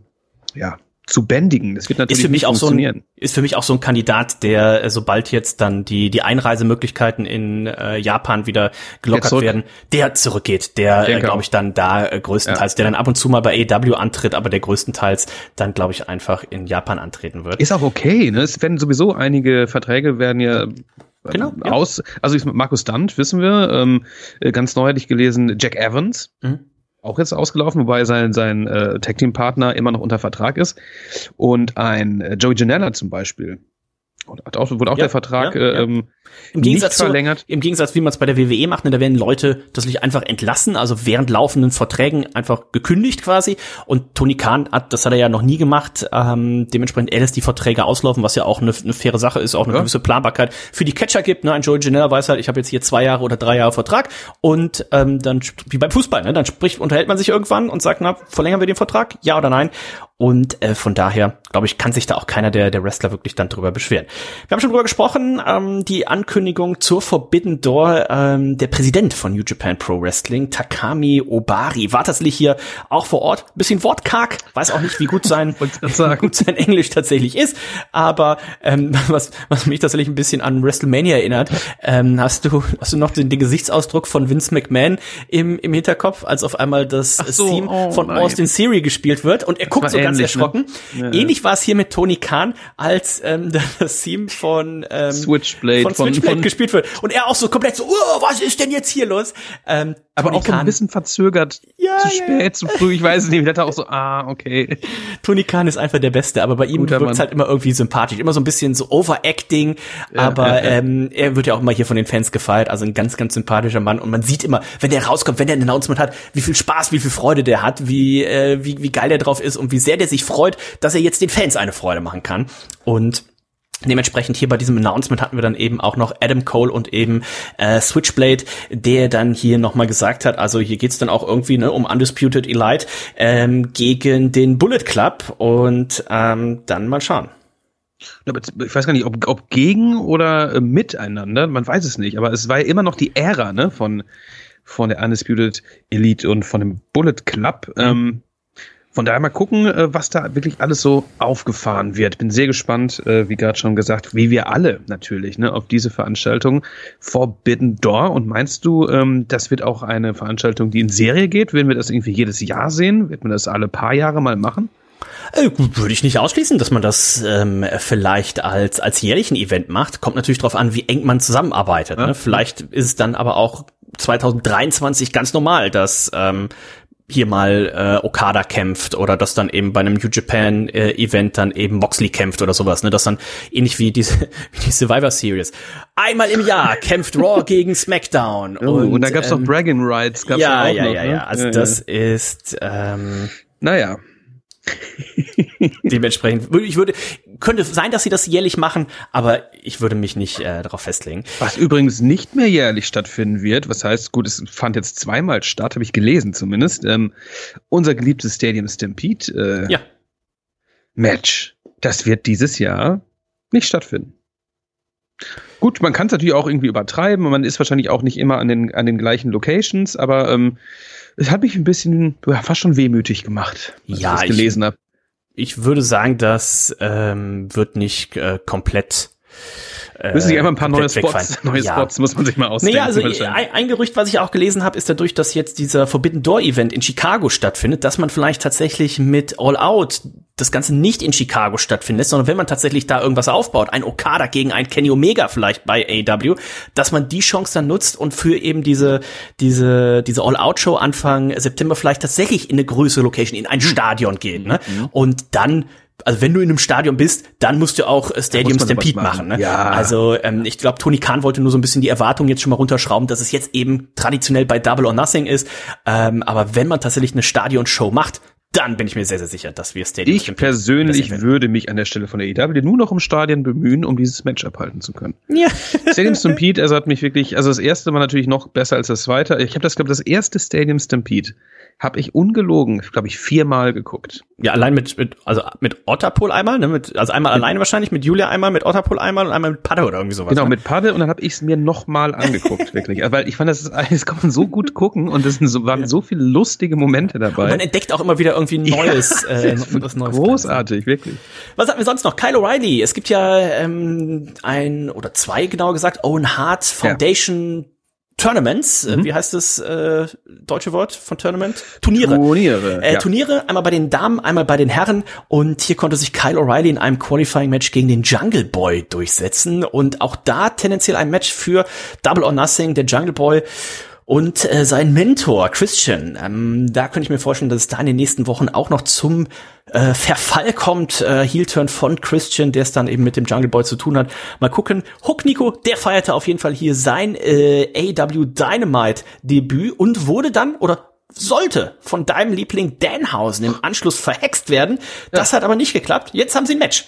ja, zu bändigen. Das wird natürlich ist für mich auch so ein ist für mich auch so ein Kandidat, der äh, sobald jetzt dann die die Einreisemöglichkeiten in äh, Japan wieder Der gelockert zurück- werden, der zurückgeht, der äh, glaube ich dann da äh, größtenteils, der dann ab und zu mal bei AEW antritt, aber der größtenteils dann glaube ich einfach in Japan antreten wird. Ist auch okay, ne? Es werden sowieso einige Verträge werden ja Genau, ähm, ja. aus, also ich- Markus Dunt, wissen wir, ähm, äh, ganz neulich gelesen, Jack Evans, Mhm. Auch jetzt ausgelaufen, wobei sein, sein äh, Tag-Team-Partner immer noch unter Vertrag ist. Und ein äh, Joey Janela zum Beispiel. Hat auch, wurde auch Ja, der Vertrag ja, ja. Ähm, Im Gegensatz nicht zu, verlängert. im Gegensatz, wie man es bei der WWE macht, ne, da werden Leute das nicht einfach entlassen, also während laufenden Verträgen einfach gekündigt quasi. Und Tony Khan hat, das hat er ja noch nie gemacht, ähm, dementsprechend er lässt die Verträge auslaufen, was ja auch eine, eine faire Sache ist, auch eine gewisse Planbarkeit für die Catcher gibt. Ne? Ein Joey Janela weiß halt, ich habe jetzt hier zwei Jahre oder drei Jahre Vertrag und ähm, dann wie beim Fußball, ne? dann spricht, unterhält man sich irgendwann und sagt, na, verlängern wir den Vertrag, ja oder nein? Und äh, von daher, glaube ich, kann sich da auch keiner der, der Wrestler wirklich dann drüber beschweren. Wir haben schon drüber gesprochen, ähm, die Ankündigung zur Forbidden Door, ähm, der Präsident von New Japan Pro Wrestling, Takami Obari, war tatsächlich hier auch vor Ort. Bisschen wortkarg, weiß auch nicht, wie gut sein, [LAUGHS] wie [LAUGHS] gut sein Englisch tatsächlich ist, aber ähm, was, was mich tatsächlich ein bisschen an WrestleMania erinnert, ähm, hast du hast du noch den, den Gesichtsausdruck von Vince McMahon im, im Hinterkopf, als auf einmal das so, Theme oh von nein. Austin Theory gespielt wird und er guckt war so ganz ne? erschrocken. Ja. Ähnlich war es hier mit Tony Khan, als ähm, [LAUGHS] das Theme von ähm, Switchblade von Switchblade von- gespielt wird und er auch so komplett so, oh, was ist denn jetzt hier los? Ähm, Aber Tony auch so ein bisschen verzögert, Ja, zu spät, ja. zu früh, ich weiß es nicht. Da hat er auch so, ah, okay. [LAUGHS] Tony Khan ist einfach der Beste, aber bei ihm wirkt halt immer irgendwie sympathisch, immer so ein bisschen so Overacting, aber ja, ja. Ähm, er wird ja auch immer hier von den Fans gefeiert, also ein ganz, ganz sympathischer Mann und man sieht immer, wenn der rauskommt, wenn der ein Announcement hat, wie viel Spaß, wie viel Freude der hat, wie, äh, wie, wie geil der drauf ist und wie sehr der sich freut, dass er jetzt den Fans eine Freude machen kann und Dementsprechend hier bei diesem Announcement hatten wir dann eben auch noch Adam Cole und eben äh, Switchblade, der dann hier nochmal gesagt hat, also hier geht's dann auch irgendwie ne, um Undisputed Elite ähm, gegen den Bullet Club und ähm, dann mal schauen. Ich weiß gar nicht, ob, ob gegen oder äh, miteinander, man weiß es nicht, aber es war ja immer noch die Ära ne, von, von der Undisputed Elite und von dem Bullet Club. Mhm. Ähm, von daher mal gucken, äh, was da wirklich alles so aufgefahren wird. Bin sehr gespannt, äh, wie gerade schon gesagt, wie wir alle natürlich, ne, auf diese Veranstaltung Forbidden Door. Und meinst du, ähm, das wird auch eine Veranstaltung, die in Serie geht? Werden wir das irgendwie jedes Jahr sehen? Wird man das alle paar Jahre mal machen? Äh, würde ich nicht ausschließen, dass man das ähm, vielleicht als, als jährlichen Event macht. Kommt natürlich darauf an, wie eng man zusammenarbeitet. Ja. Ne? Vielleicht ist es dann aber auch 2023 ganz normal, dass ähm, hier mal äh, Okada kämpft oder dass dann eben bei einem New Japan äh, Event dann eben Moxley kämpft oder sowas, ne, das dann ähnlich wie diese [LAUGHS] wie die Survivor Series. Einmal im Jahr kämpft Raw [LAUGHS] gegen SmackDown oh, und, und da gab's ähm, noch Dragon Rights, gab's ja, auch ja, noch, ja, ne? ja, also ja, das ja. ist ähm, naja. [LAUGHS] Dementsprechend, ich würde, könnte sein, dass sie das jährlich machen, aber ich würde mich nicht äh, darauf festlegen. Was übrigens nicht mehr jährlich stattfinden wird, was heißt, gut, es fand jetzt zweimal statt, habe ich gelesen zumindest, ähm, unser geliebtes Stadium Stampede äh, ja. Match, das wird dieses Jahr nicht stattfinden. Gut, man kann es natürlich auch irgendwie übertreiben, man ist wahrscheinlich auch nicht immer an den, an den gleichen Locations, aber ähm, es hat mich ein bisschen, ja, fast schon wehmütig gemacht, als ja, ich das gelesen habe. Ich würde sagen, das ähm, wird nicht äh, komplett Müssen sich einfach ein paar neue Spots, neue ja. Spots muss man sich mal ausdenken. Naja, also ein, ein Gerücht, was ich auch gelesen habe, ist dadurch, dass jetzt dieser Forbidden Door Event in Chicago stattfindet, dass man vielleicht tatsächlich mit All Out das Ganze nicht in Chicago stattfindet, sondern wenn man tatsächlich da irgendwas aufbaut, ein Okada gegen ein Kenny Omega vielleicht bei AW, dass man die Chance dann nutzt und für eben diese, diese, diese All-Out-Show Anfang September vielleicht tatsächlich in eine größere Location, in ein Stadion geht, ne? Mhm. Und dann also wenn du in einem Stadion bist, dann musst du auch äh, Stadium Stampede machen. ne? ja. Also ähm, ich glaube, Tony Khan wollte nur so ein bisschen die Erwartung jetzt schon mal runterschrauben, dass es jetzt eben traditionell bei Double or Nothing ist. Ähm, aber wenn man tatsächlich eine Stadionshow macht, dann bin ich mir sehr, sehr sicher, dass wir Stadium Ich Stampede persönlich würde mich an der Stelle von der EW nur noch im Stadion bemühen, um dieses Match abhalten zu können. Ja. Stadium Stampede, also hat mich wirklich, also das erste war natürlich noch besser als das zweite. Ich habe das, glaube das erste Stadium Stampede habe ich ungelogen, glaube ich, viermal geguckt. Ja, allein mit, mit also mit Otterpol einmal, ne? Mit, also einmal mit, alleine wahrscheinlich, mit Julia einmal, mit Otterpol einmal und einmal mit Padde oder irgendwie sowas. Genau, ne? mit Padde und dann habe ich es mir nochmal angeguckt, [LAUGHS] wirklich. Weil ich fand, das, ist, das kann man so gut gucken und es so, waren ja. so viele lustige Momente dabei. Und man entdeckt auch immer wieder irgendwie Neues. Ja, [LAUGHS] äh, was Neues großartig, wirklich. Was hatten wir sonst noch? Kyle O'Reilly. Es gibt ja ähm, ein oder zwei, genauer gesagt, Owen Hart Foundation ja Tournaments, äh, mhm. wie heißt das äh, deutsche Wort von Tournament? Turniere. Turniere. Äh, ja. Turniere, einmal bei den Damen, einmal bei den Herren. Und hier konnte sich Kyle O'Reilly in einem Qualifying-Match gegen den Jungle Boy durchsetzen. Und auch da tendenziell ein Match für Double or Nothing, der Jungle Boy und äh, sein Mentor Christian. Ähm, da könnte ich mir vorstellen, dass es da in den nächsten Wochen auch noch zum äh, Verfall kommt. Äh, Heel-Turn von Christian, der es dann eben mit dem Jungle Boy zu tun hat. Mal gucken. Hook Nico, der feierte auf jeden Fall hier sein äh, AW Dynamite Debüt und wurde dann oder sollte von deinem Liebling Danhausen im Anschluss verhext werden. Das ja. hat aber nicht geklappt. Jetzt haben sie ein Match.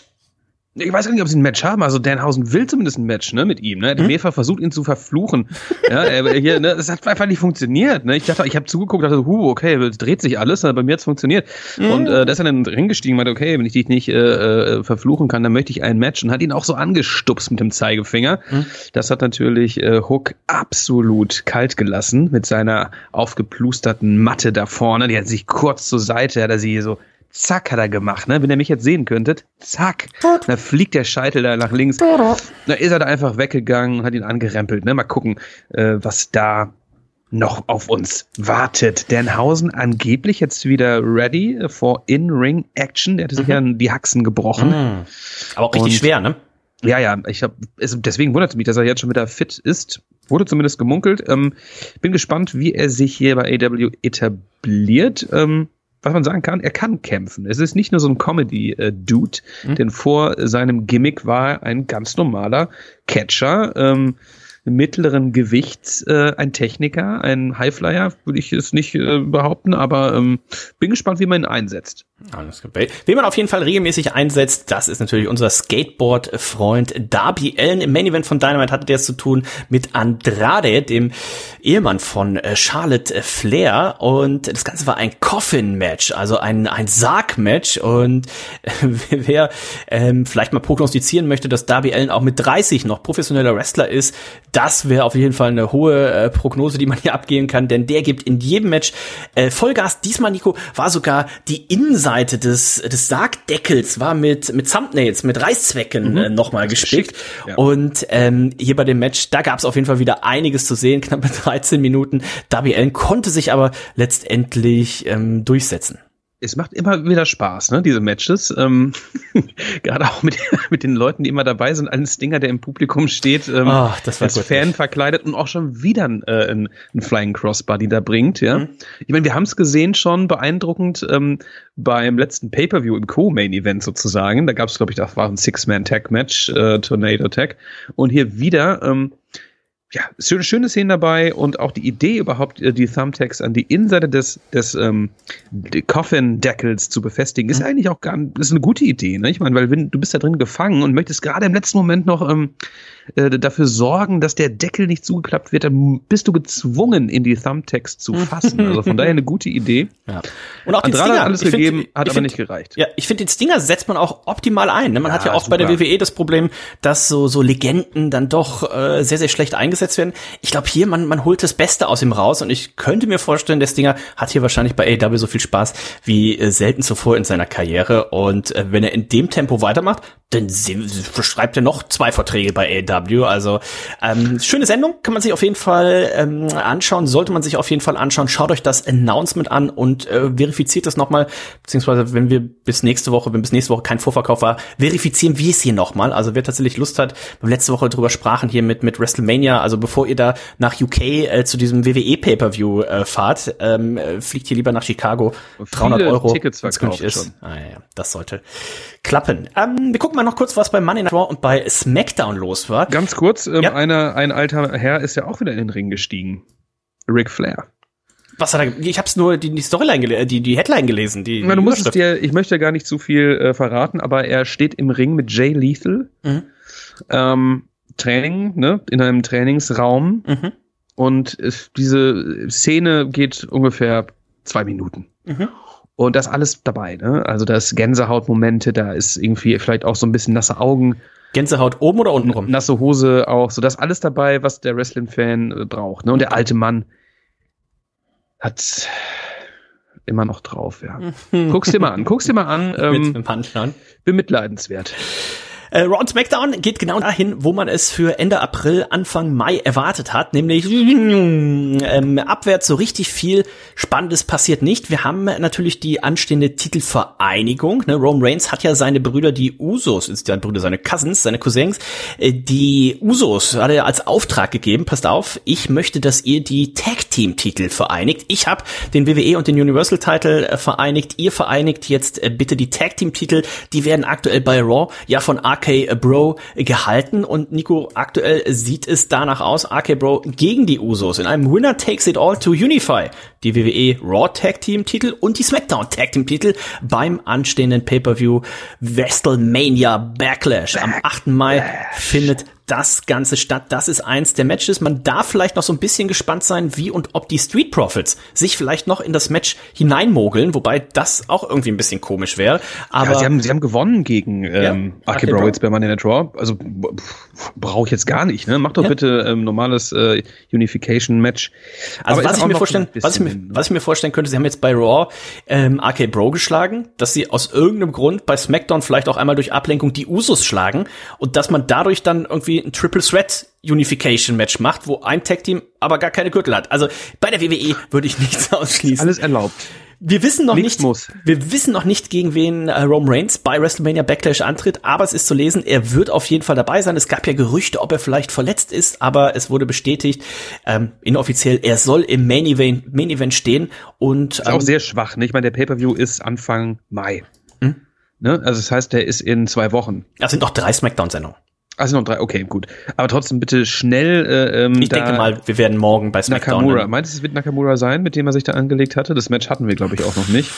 Ich weiß gar nicht, ob sie ein Match haben. Also Danhausen will zumindest ein Match, ne, mit ihm. Ne? Er hat hm? mehrfach versucht, ihn zu verfluchen. [LAUGHS] ja, er, hier, ne, das hat einfach nicht funktioniert. Ne? Ich dachte, ich habe zugeguckt, dachte, hu, okay, es dreht sich alles, aber bei mir hat's funktioniert. Mhm. Und äh, da ist er dann reingestiegen, meinte, okay, wenn ich dich nicht äh, äh, verfluchen kann, dann möchte ich ein Match. Und hat ihn auch so angestupst mit dem Zeigefinger. Mhm. Das hat natürlich äh, Hook absolut kalt gelassen mit seiner aufgeplusterten Matte da vorne. Die hat sich kurz zur Seite, hat er sie so Zack hat er gemacht, ne? Wenn ihr mich jetzt sehen könntet, zack. Da fliegt der Scheitel da nach links. Da ist er da einfach weggegangen und hat ihn angerempelt, ne? Mal gucken, äh, was da noch auf uns wartet. Danhausen angeblich jetzt wieder ready for In-Ring-Action. Der hatte sich mhm. ja die Haxen gebrochen. Mhm. Aber auch richtig und, schwer, ne? Ja, ja, ich hab, es, deswegen wundert es mich, dass er jetzt schon wieder fit ist. Wurde zumindest gemunkelt. Ähm, bin gespannt, wie er sich hier bei AW etabliert. Ähm, was man sagen kann, er kann kämpfen. Es ist nicht nur so ein Comedy-Dude, mhm. denn vor seinem Gimmick war er ein ganz normaler Catcher. Ähm, mittleren Gewichts äh, ein Techniker, ein Highflyer, würde ich es nicht äh, behaupten, aber ähm, bin gespannt, wie man ihn einsetzt. Alles gut. Wen man auf jeden Fall regelmäßig einsetzt, das ist natürlich unser Skateboard-Freund Darby Allen. Im Main Event von Dynamite hatte der es zu tun mit Andrade, dem Ehemann von äh, Charlotte Flair. Und das Ganze war ein Coffin-Match, also ein, ein Sarg-Match. Und äh, [LAUGHS] wer ähm, vielleicht mal prognostizieren möchte, dass Darby Allen auch mit 30 noch professioneller Wrestler ist, Das wäre auf jeden Fall eine hohe äh, Prognose, die man hier abgeben kann, denn der gibt in jedem Match äh, Vollgas. Diesmal, Nico, war sogar die Innenseite des, des Sargdeckels war mit, mit Thumbnails, mit Reißzwecken mhm. äh, nochmal gespickt. Ja. Und ähm, hier bei dem Match, da gab es auf jeden Fall wieder einiges zu sehen, knappe [LAUGHS] 13 Minuten. Darby Allen konnte sich aber letztendlich ähm, durchsetzen es macht immer wieder Spaß, ne, diese Matches. Ähm, [LAUGHS] Gerade auch mit, [LAUGHS] mit den Leuten, die immer dabei sind. Ein Stinger, der im Publikum steht, ähm, oh, das als Fan nicht. verkleidet und auch schon wieder äh, ein, ein Flying Crossbody da bringt. Ja, mhm. Ich meine, wir haben es gesehen schon beeindruckend ähm, beim letzten Pay-Per-View im Co-Main-Event sozusagen. Da gab es, glaube ich, das war ein Six-Man-Tag-Match, äh, Tornado-Tag. Und hier wieder ähm, ja, schöne, schöne Szenen dabei und auch die Idee überhaupt, äh, die Thumbtacks an die Innenseite des, des ähm, Coffin-Deckels zu befestigen, ist mhm. eigentlich auch gar ist eine gute Idee. Ne? Ich meine, weil wenn, du bist da drin gefangen und möchtest gerade im letzten Moment noch ähm, äh, dafür sorgen, dass der Deckel nicht zugeklappt wird, dann bist du gezwungen, in die Thumbtacks zu fassen. Also von daher eine gute Idee. Ja. Und auch Andrade Stinger, hat alles gegeben, find, hat aber find, nicht gereicht. Ja, ich finde, den Stinger setzt man auch optimal ein. Ne? Man ja, hat ja auch super. bei der WWE das Problem, dass so, so Legenden dann doch äh, sehr, sehr schlecht eingesetzt werden. Ich glaube, hier, man, man holt das Beste aus ihm raus und ich könnte mir vorstellen, der Stinger hat hier wahrscheinlich bei AW so viel Spaß wie äh, selten zuvor in seiner Karriere. Und äh, wenn er in dem Tempo weitermacht, dann schreibt er noch zwei Verträge bei AW. Also ähm, schöne Sendung, kann man sich auf jeden Fall ähm, anschauen, sollte man sich auf jeden Fall anschauen. Schaut euch das Announcement an und äh, verifiziert das nochmal, beziehungsweise wenn wir bis nächste Woche, wenn bis nächste Woche kein Vorverkauf war, verifizieren wir es hier nochmal. Also wer tatsächlich Lust hat, wir letzte Woche drüber sprachen hier mit mit WrestleMania, also bevor ihr da nach UK äh, zu diesem WWE Pay-per-View äh, fahrt, ähm, fliegt hier lieber nach Chicago. 300 Euro. Tickets verkauft ist. Schon. Ah, ja, das sollte klappen. Ähm, wir gucken mal noch kurz, was bei Money Night Raw und bei SmackDown los war. Ganz kurz, ähm, ja. einer, ein alter Herr ist ja auch wieder in den Ring gestiegen. Ric Flair. Was hat er, ich hab's nur die, die Storyline die, die Headline gelesen. Die, Na, du musst es dir, ich möchte gar nicht zu viel äh, verraten, aber er steht im Ring mit Jay Lethal. Mhm. Ähm, Training, ne, in einem Trainingsraum. Mhm. Und es, diese Szene geht ungefähr zwei Minuten. Mhm. Und das alles dabei, ne? Also das Gänsehautmomente, da ist irgendwie vielleicht auch so ein bisschen nasse Augen. Gänsehaut oben oder unten rum? Nasse Hose auch, so das alles dabei, was der Wrestling-Fan äh, braucht. Ne? Und der alte Mann hat immer noch drauf, ja. [LAUGHS] guck's dir mal an, guck's dir mal an. Ähm, Mit dem Bemitleidenswert. Äh, Raw und SmackDown geht genau dahin, wo man es für Ende April, Anfang Mai erwartet hat, nämlich ähm, abwärts so richtig viel Spannendes passiert nicht. Wir haben natürlich die anstehende Titelvereinigung. Ne? Rome Reigns hat ja seine Brüder, die Usos, ist seine Brüder, seine Cousins, seine Cousins, äh, die Usos hat er als Auftrag gegeben. Passt auf, ich möchte, dass ihr die Tag Team Titel vereinigt. Ich habe den WWE und den Universal Title äh, vereinigt. Ihr vereinigt jetzt äh, bitte die Tag Team Titel. Die werden aktuell bei Raw ja von Ark RK Bro gehalten und Nico, aktuell sieht es danach aus, RK Bro gegen die Usos in einem Winner Takes It All to Unify die WWE Raw Tag Team Titel und die SmackDown Tag Team Titel beim anstehenden Pay-Per-View WrestleMania Backlash. Am 8. Mai findet das Ganze statt. Das ist eins der Matches. Man darf vielleicht noch so ein bisschen gespannt sein, wie und ob die Street Profits sich vielleicht noch in das Match hineinmogeln, wobei das auch irgendwie ein bisschen komisch wäre. Aber ja, sie haben, sie haben gewonnen gegen ähm, ja, Aki Bro jetzt bei Money Night Raw. Also brauche ich jetzt gar nicht. Ne? Mach doch ja. bitte ähm, normales äh, Unification Match. Also Aber was ich mir vorstellen, was ich mir, was ich mir vorstellen könnte, sie haben jetzt bei Raw ähm, RK Bro geschlagen, dass sie aus irgendeinem Grund bei SmackDown vielleicht auch einmal durch Ablenkung die Usos schlagen und dass man dadurch dann irgendwie ein Triple Threat Unification Match macht, wo ein Tag Team aber gar keine Gürtel hat. Also bei der WWE würde ich nichts [LAUGHS] ausschließen. Alles erlaubt. Wir wissen noch Nichts nicht, muss. wir wissen noch nicht, gegen wen äh, Roman Reigns bei WrestleMania Backlash antritt, aber es ist zu lesen, er wird auf jeden Fall dabei sein. Es gab ja Gerüchte, ob er vielleicht verletzt ist, aber es wurde bestätigt, ähm, inoffiziell, er soll im Main Event, Main Event stehen und ist ähm, auch sehr schwach. Ne? Ich meine, der Pay-per-View ist Anfang Mai. Hm? Ne? Also das heißt, der ist in zwei Wochen. Das sind noch drei Smackdown-Sendungen. Also noch drei, okay, gut. Aber trotzdem bitte schnell. Äh, ähm, ich denke mal, wir werden morgen bei SmackDown. Nakamura. Meinst du, es wird Nakamura sein, mit dem er sich da angelegt hatte? Das Match hatten wir, glaube ich, auch noch nicht.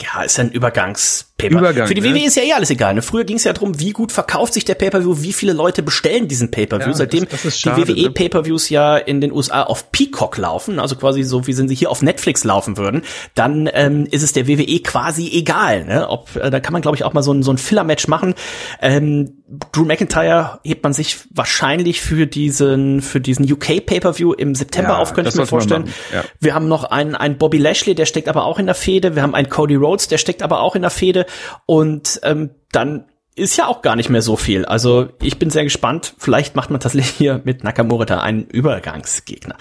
Ja, ist ein Übergangs. Paper. Übergang, Für die ne? WWE ist ja eh alles egal. Ne? Früher ging es ja darum, wie gut verkauft sich der Pay-Per-View, wie viele Leute bestellen diesen Pay-Per-View. Ja, Seitdem das, das schade, die WWE Pay-Per-Views ja in den USA auf Peacock laufen, also quasi so, wie sie hier auf Netflix laufen würden, dann ähm, ist es der WWE quasi egal. Ne? Ob, äh, da kann man, glaube ich, auch mal so ein, so ein Filler-Match machen. Ähm, Drew McIntyre hebt man sich wahrscheinlich für diesen, für diesen UK Pay-Per-View im September Ja, auf, könnte ich mir vorstellen. ja. Wir haben noch einen, einen Bobby Lashley, der steckt aber auch in der Fehde. Wir haben einen Cody Rhodes, der steckt aber auch in der Fehde. Und ähm, dann ist ja auch gar nicht mehr so viel. Also ich bin sehr gespannt. Vielleicht macht man tatsächlich hier mit Nakamura da einen Übergangsgegner.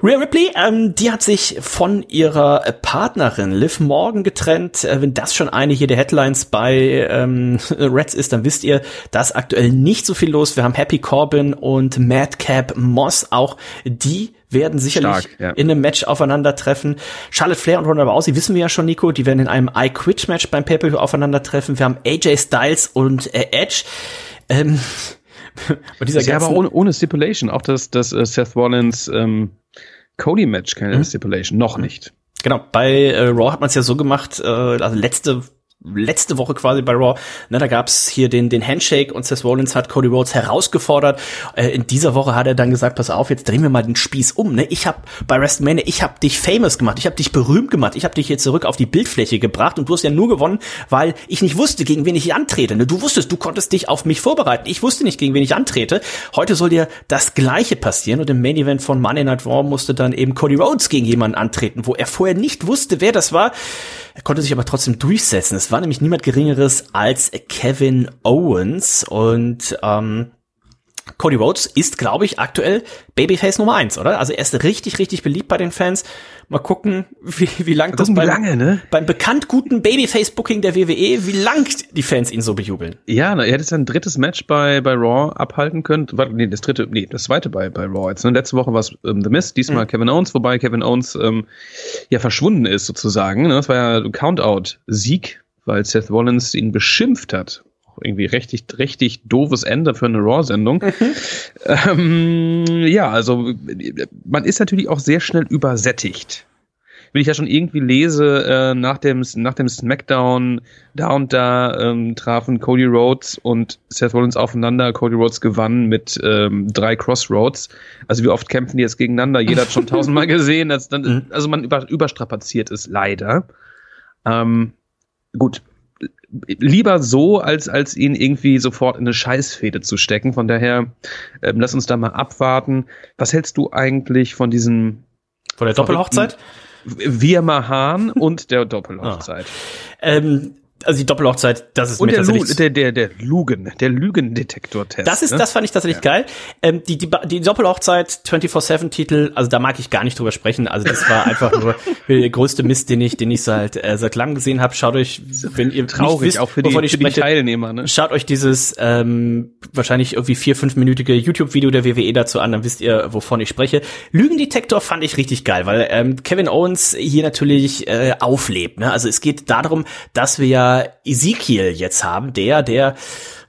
Rhea Ripley, ähm, die hat sich von ihrer Partnerin Liv Morgan getrennt. Äh, wenn das schon eine hier der Headlines bei ähm, [LAUGHS] Reds ist, dann wisst ihr, da ist aktuell nicht so viel los. Wir haben Happy Corbin und Madcap Moss. Auch die werden sicherlich Stark, ja. in einem Match aufeinandertreffen. Charlotte Flair und Ronda Rousey wissen wir ja schon, Nico, die werden in einem I Quit Match beim Pay-Per-View aufeinandertreffen. Wir haben AJ Styles und äh, Edge. Ähm, [LAUGHS] bei dieser Ja, aber ohne, ohne Stipulation. Auch das, das äh, Seth Rollins ähm, Cody-Match keine Mhm. Stipulation. Noch nicht. Genau, bei äh, Raw hat man es ja so gemacht, äh, also letzte letzte Woche quasi bei Raw, ne, da gab's hier den den Handshake und Seth Rollins hat Cody Rhodes herausgefordert. Äh, in dieser Woche hat er dann gesagt, pass auf, jetzt drehen wir mal den Spieß um, ne? Ich habe bei WrestleMania, ich habe dich famous gemacht, ich habe dich berühmt gemacht, ich habe dich hier zurück auf die Bildfläche gebracht und du hast ja nur gewonnen, weil ich nicht wusste, gegen wen ich antrete. Ne? Du wusstest, du konntest dich auf mich vorbereiten. Ich wusste nicht, gegen wen ich antrete. Heute soll dir das gleiche passieren und im Main Event von Monday Night Raw musste dann eben Cody Rhodes gegen jemanden antreten, wo er vorher nicht wusste, wer das war. Er konnte sich aber trotzdem durchsetzen. Es war nämlich niemand Geringeres als Kevin Owens und ähm, Cody Rhodes ist, glaube ich, aktuell Babyface Nummer eins, oder? Also er ist richtig, richtig beliebt bei den Fans. Mal gucken, wie, wie lang das beim, lange, ne? beim bekannt guten Babyface-Booking der WWE, wie lang die Fans ihn so bejubeln. Ja, na, er hätte sein drittes Match bei, bei Raw abhalten können. Warte, nee, das dritte, nee, das zweite bei, bei Raw. Jetzt, ne? Letzte Woche war es ähm, The Mist, diesmal Kevin Owens, wobei Kevin Owens ähm, ja verschwunden ist sozusagen. Ne? Das war ja ein Countout-Sieg, weil Seth Rollins ihn beschimpft hat. Irgendwie richtig, richtig doofes Ende für eine Raw-Sendung. Ähm, ja, also man ist natürlich auch sehr schnell übersättigt. Wenn ich ja schon irgendwie lese, äh, nach dem nach dem Smackdown da und da ähm, trafen Cody Rhodes und Seth Rollins aufeinander. Cody Rhodes gewann mit ähm, drei Crossroads. Also wie oft kämpfen die jetzt gegeneinander? Jeder hat schon [LAUGHS] tausendmal gesehen. Das dann, also man über, überstrapaziert es leider. Ähm, gut, lieber so, als, als ihn irgendwie sofort in eine Scheißfehde zu stecken. Von daher, ähm, lass uns da mal abwarten. Was hältst du eigentlich von diesem Vor der Doppelhochzeit? Wir Mahan und der [LAUGHS] Doppelhochzeit? Ähm, also die Doppelhochzeit, das ist Und mir der, Lu tatsächlich der, der, der Lugen, der Lügendetektor-Test. Das ist, ne? das fand ich tatsächlich geil. Ähm, die, die, die Doppelhochzeit 24-7-Titel, also da mag ich gar nicht drüber sprechen. Also das war einfach nur [LAUGHS] der größte Mist, den ich, den ich seit, äh, seit langem gesehen habe. Schaut euch, wenn ihr Traurig, wisst, auch für die, ich für die spreche, Teilnehmer. Ne? Schaut euch dieses ähm, wahrscheinlich irgendwie vier, fünfminütige YouTube-Video der WWE dazu an, dann wisst ihr, wovon ich spreche. Lügendetektor fand ich richtig geil, weil ähm, Kevin Owens hier natürlich äh, auflebt. Ne? Also es geht darum, dass wir ja Ezekiel jetzt haben, der, der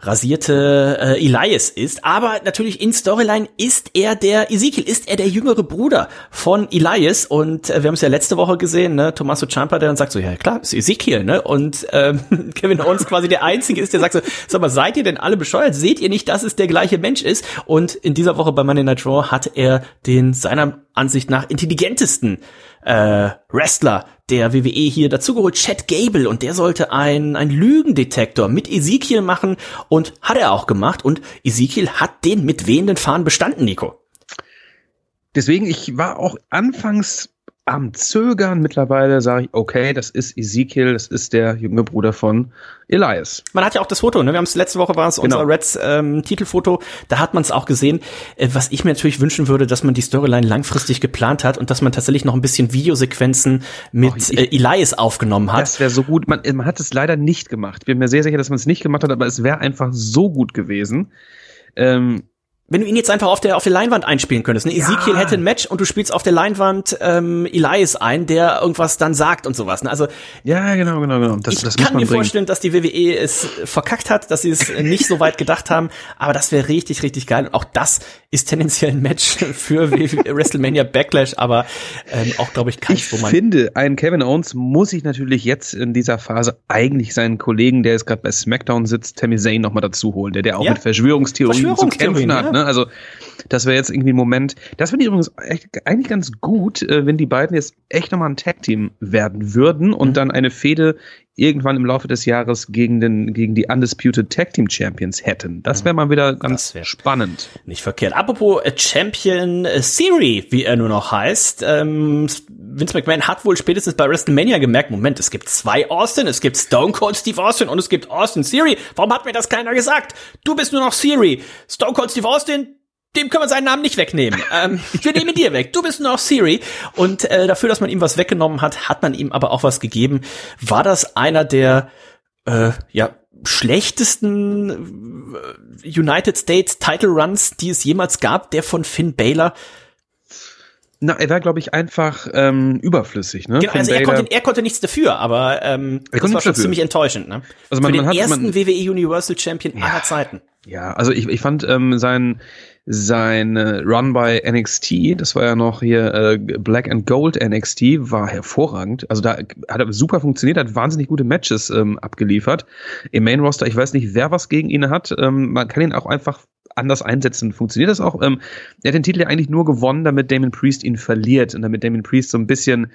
rasierte äh, Elias ist, aber natürlich in Storyline ist er der Ezekiel, ist er der jüngere Bruder von Elias. Und äh, wir haben es ja letzte Woche gesehen, ne, Tommaso Ciampa, der dann sagt so, ja klar, ist Ezekiel, ne, und ähm, [LAUGHS] Kevin Owens quasi der Einzige ist, der sagt so, sag mal, seid ihr denn alle bescheuert? Seht ihr nicht, dass es der gleiche Mensch ist? Und in dieser Woche bei Monday Night Raw hat er den seiner Ansicht nach intelligentesten äh, Wrestler der WWE hier dazugeholt, Chad Gable, und der sollte ein, ein Lügendetektor mit Ezekiel machen und hat er auch gemacht und Ezekiel hat den mit wehenden Fahnen bestanden, Nico. Deswegen, ich war auch anfangs am Zögern. Mittlerweile sage ich, okay, das ist Ezekiel, das ist der junge Bruder von Elias. Man hat ja auch das Foto, ne? Wir haben es letzte Woche war es Genau. unser Reds ähm, Titelfoto, da hat man es auch gesehen. Äh, was ich mir natürlich wünschen würde, dass man die Storyline langfristig geplant hat und dass man tatsächlich noch ein bisschen Videosequenzen mit Och, ich- äh, Elias aufgenommen hat. Das wäre so gut. Man, man hat es leider nicht gemacht. Ich bin mir sehr sicher, dass man es nicht gemacht hat, aber es wäre einfach so gut gewesen. Ähm, Wenn du ihn jetzt einfach auf der auf der Leinwand einspielen könntest, ne? Ezekiel hätte ein Match und du spielst auf der Leinwand ähm, Elias ein, der irgendwas dann sagt und sowas. Ne? Also ja, genau, genau, genau. Das, ich das kann mir bringen. vorstellen, dass die WWE es verkackt hat, dass sie es [LAUGHS] nicht so weit gedacht haben, aber das wäre richtig, richtig geil. Und auch das ist tendenziell ein Match [LAUGHS] für [LAUGHS] WrestleMania Backlash, aber ähm, auch, glaube ich, keins, Ich wo man finde, ein Kevin Owens muss sich natürlich jetzt in dieser Phase eigentlich seinen Kollegen, der jetzt gerade bei SmackDown sitzt, Tammy Zayn nochmal dazu holen, der, der auch Ja. mit Verschwörungstheorien zu Verschwörungstheorien, kämpfen hat. ja, Ne? Ne? Also das wäre jetzt irgendwie ein Moment. Das finde ich übrigens echt, eigentlich ganz gut, äh, wenn die beiden jetzt echt nochmal ein Tag-Team werden würden und mhm. dann eine Fehde irgendwann im Laufe des Jahres gegen, den, gegen die Undisputed Tag Team Champions hätten. Das wäre mal wieder ganz spannend. Nicht verkehrt. Apropos äh, Champion äh, Siri, wie er nur noch heißt. Ähm, Vince McMahon hat wohl spätestens bei WrestleMania gemerkt, Moment, es gibt zwei Austin, es gibt Stone Cold Steve Austin und es gibt Austin Siri. Warum hat mir das keiner gesagt? Du bist nur noch Siri. Stone Cold Steve Austin, dem können wir seinen Namen nicht wegnehmen. ähm, wir nehmen dir weg. Du bist nur noch Siri. Und äh, dafür, dass man ihm was weggenommen hat, hat man ihm aber auch was gegeben. War das einer der äh, ja schlechtesten äh, United States Title Runs, die es jemals gab, der von Finn Baylor? Na, er war, glaube ich, einfach ähm, überflüssig. Ne? Genau, also er konnte, er konnte nichts dafür, aber ähm, er das war schon dafür. ziemlich enttäuschend. Ne? Also man, Für den man hat, ersten man, WWE Universal Champion ja, aller Zeiten. Ja, also ich, ich fand ähm, sein sein Run bei NXT, das war ja noch hier äh, Black and Gold NXT, war hervorragend. Also da hat er super funktioniert, hat wahnsinnig gute Matches ähm, abgeliefert. Im Main Roster, ich weiß nicht, wer was gegen ihn hat. Ähm, man kann ihn auch einfach anders einsetzen. Funktioniert das auch? Ähm, er hat den Titel ja eigentlich nur gewonnen, damit Damon Priest ihn verliert und damit Damon Priest so ein bisschen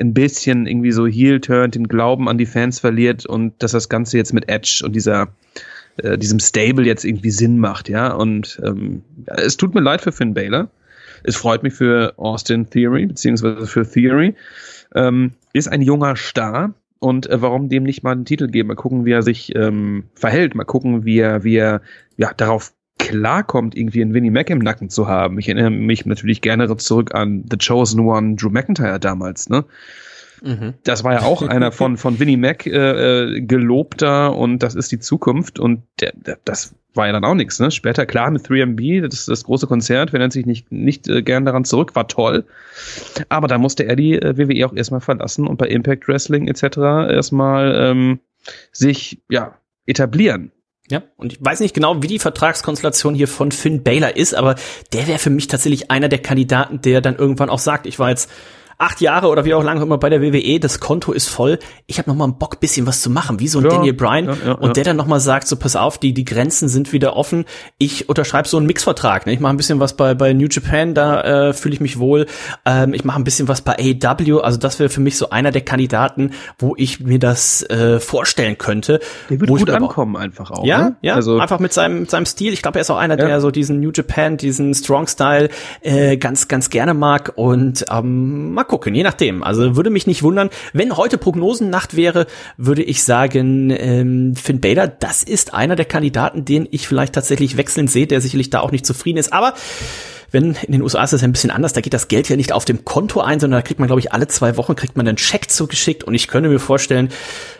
ein bisschen irgendwie so heel turnt, den Glauben an die Fans verliert und dass das Ganze jetzt mit Edge und dieser äh, diesem Stable jetzt irgendwie Sinn macht, ja. Und ähm, es tut mir leid für Finn Baylor. Es freut mich für Austin Theory, beziehungsweise für Theory. Ähm, ist ein junger Star. Und äh, warum dem nicht mal einen Titel geben? Mal gucken, wie er sich ähm, verhält. Mal gucken, wie er, wie er ja, darauf klarkommt, irgendwie einen Winnie Mac im Nacken zu haben. Ich erinnere mich natürlich gerne zurück an The Chosen One, Drew McIntyre damals, ne? Mhm. Das war ja auch einer von, von Winnie Mac äh, äh, gelobter und das ist die Zukunft und der, der, das war ja dann auch nichts. Ne? Später, klar, mit 3MB, das ist das große Konzert, wer nennt sich nicht, nicht äh, gern daran zurück, war toll. Aber da musste er die äh, WWE auch erstmal verlassen und bei Impact Wrestling etc. erstmal ähm, sich ja etablieren. Ja, und ich weiß nicht genau, wie die Vertragskonstellation hier von Finn Baylor ist, aber der wäre für mich tatsächlich einer der Kandidaten, der dann irgendwann auch sagt, ich war jetzt acht Jahre oder wie auch lange immer bei der WWE, das Konto ist voll. Ich habe noch mal einen Bock, bisschen was zu machen, wie so ein ja, Daniel Bryan. Ja, ja, und der dann noch mal sagt, so pass auf, die, die Grenzen sind wieder offen. Ich unterschreibe so einen Mixvertrag. Ne? Ich mache ein bisschen was bei, bei New Japan, da äh, fühle ich mich wohl. Ähm, ich mache ein bisschen was bei AEW. Also das wäre für mich so einer der Kandidaten, wo ich mir das äh, vorstellen könnte. Der wird gut ankommen einfach auch. Ja, ne? ja, also einfach mit seinem, mit seinem Stil. Ich glaube, er ist auch einer, der so diesen New Japan, diesen Strong Style äh, ganz, ganz gerne mag. Und ähm, mal gucken, je nachdem. Also würde mich nicht wundern, wenn heute Prognosennacht wäre, würde ich sagen, ähm, Finn Bader, das ist einer der Kandidaten, den ich vielleicht tatsächlich wechseln sehe, der sicherlich da auch nicht zufrieden ist. Aber wenn in den USA ist das ein bisschen anders, da geht das Geld ja nicht auf dem Konto ein, sondern da kriegt man, glaube ich, alle zwei Wochen kriegt man einen Scheck zugeschickt und ich könnte mir vorstellen,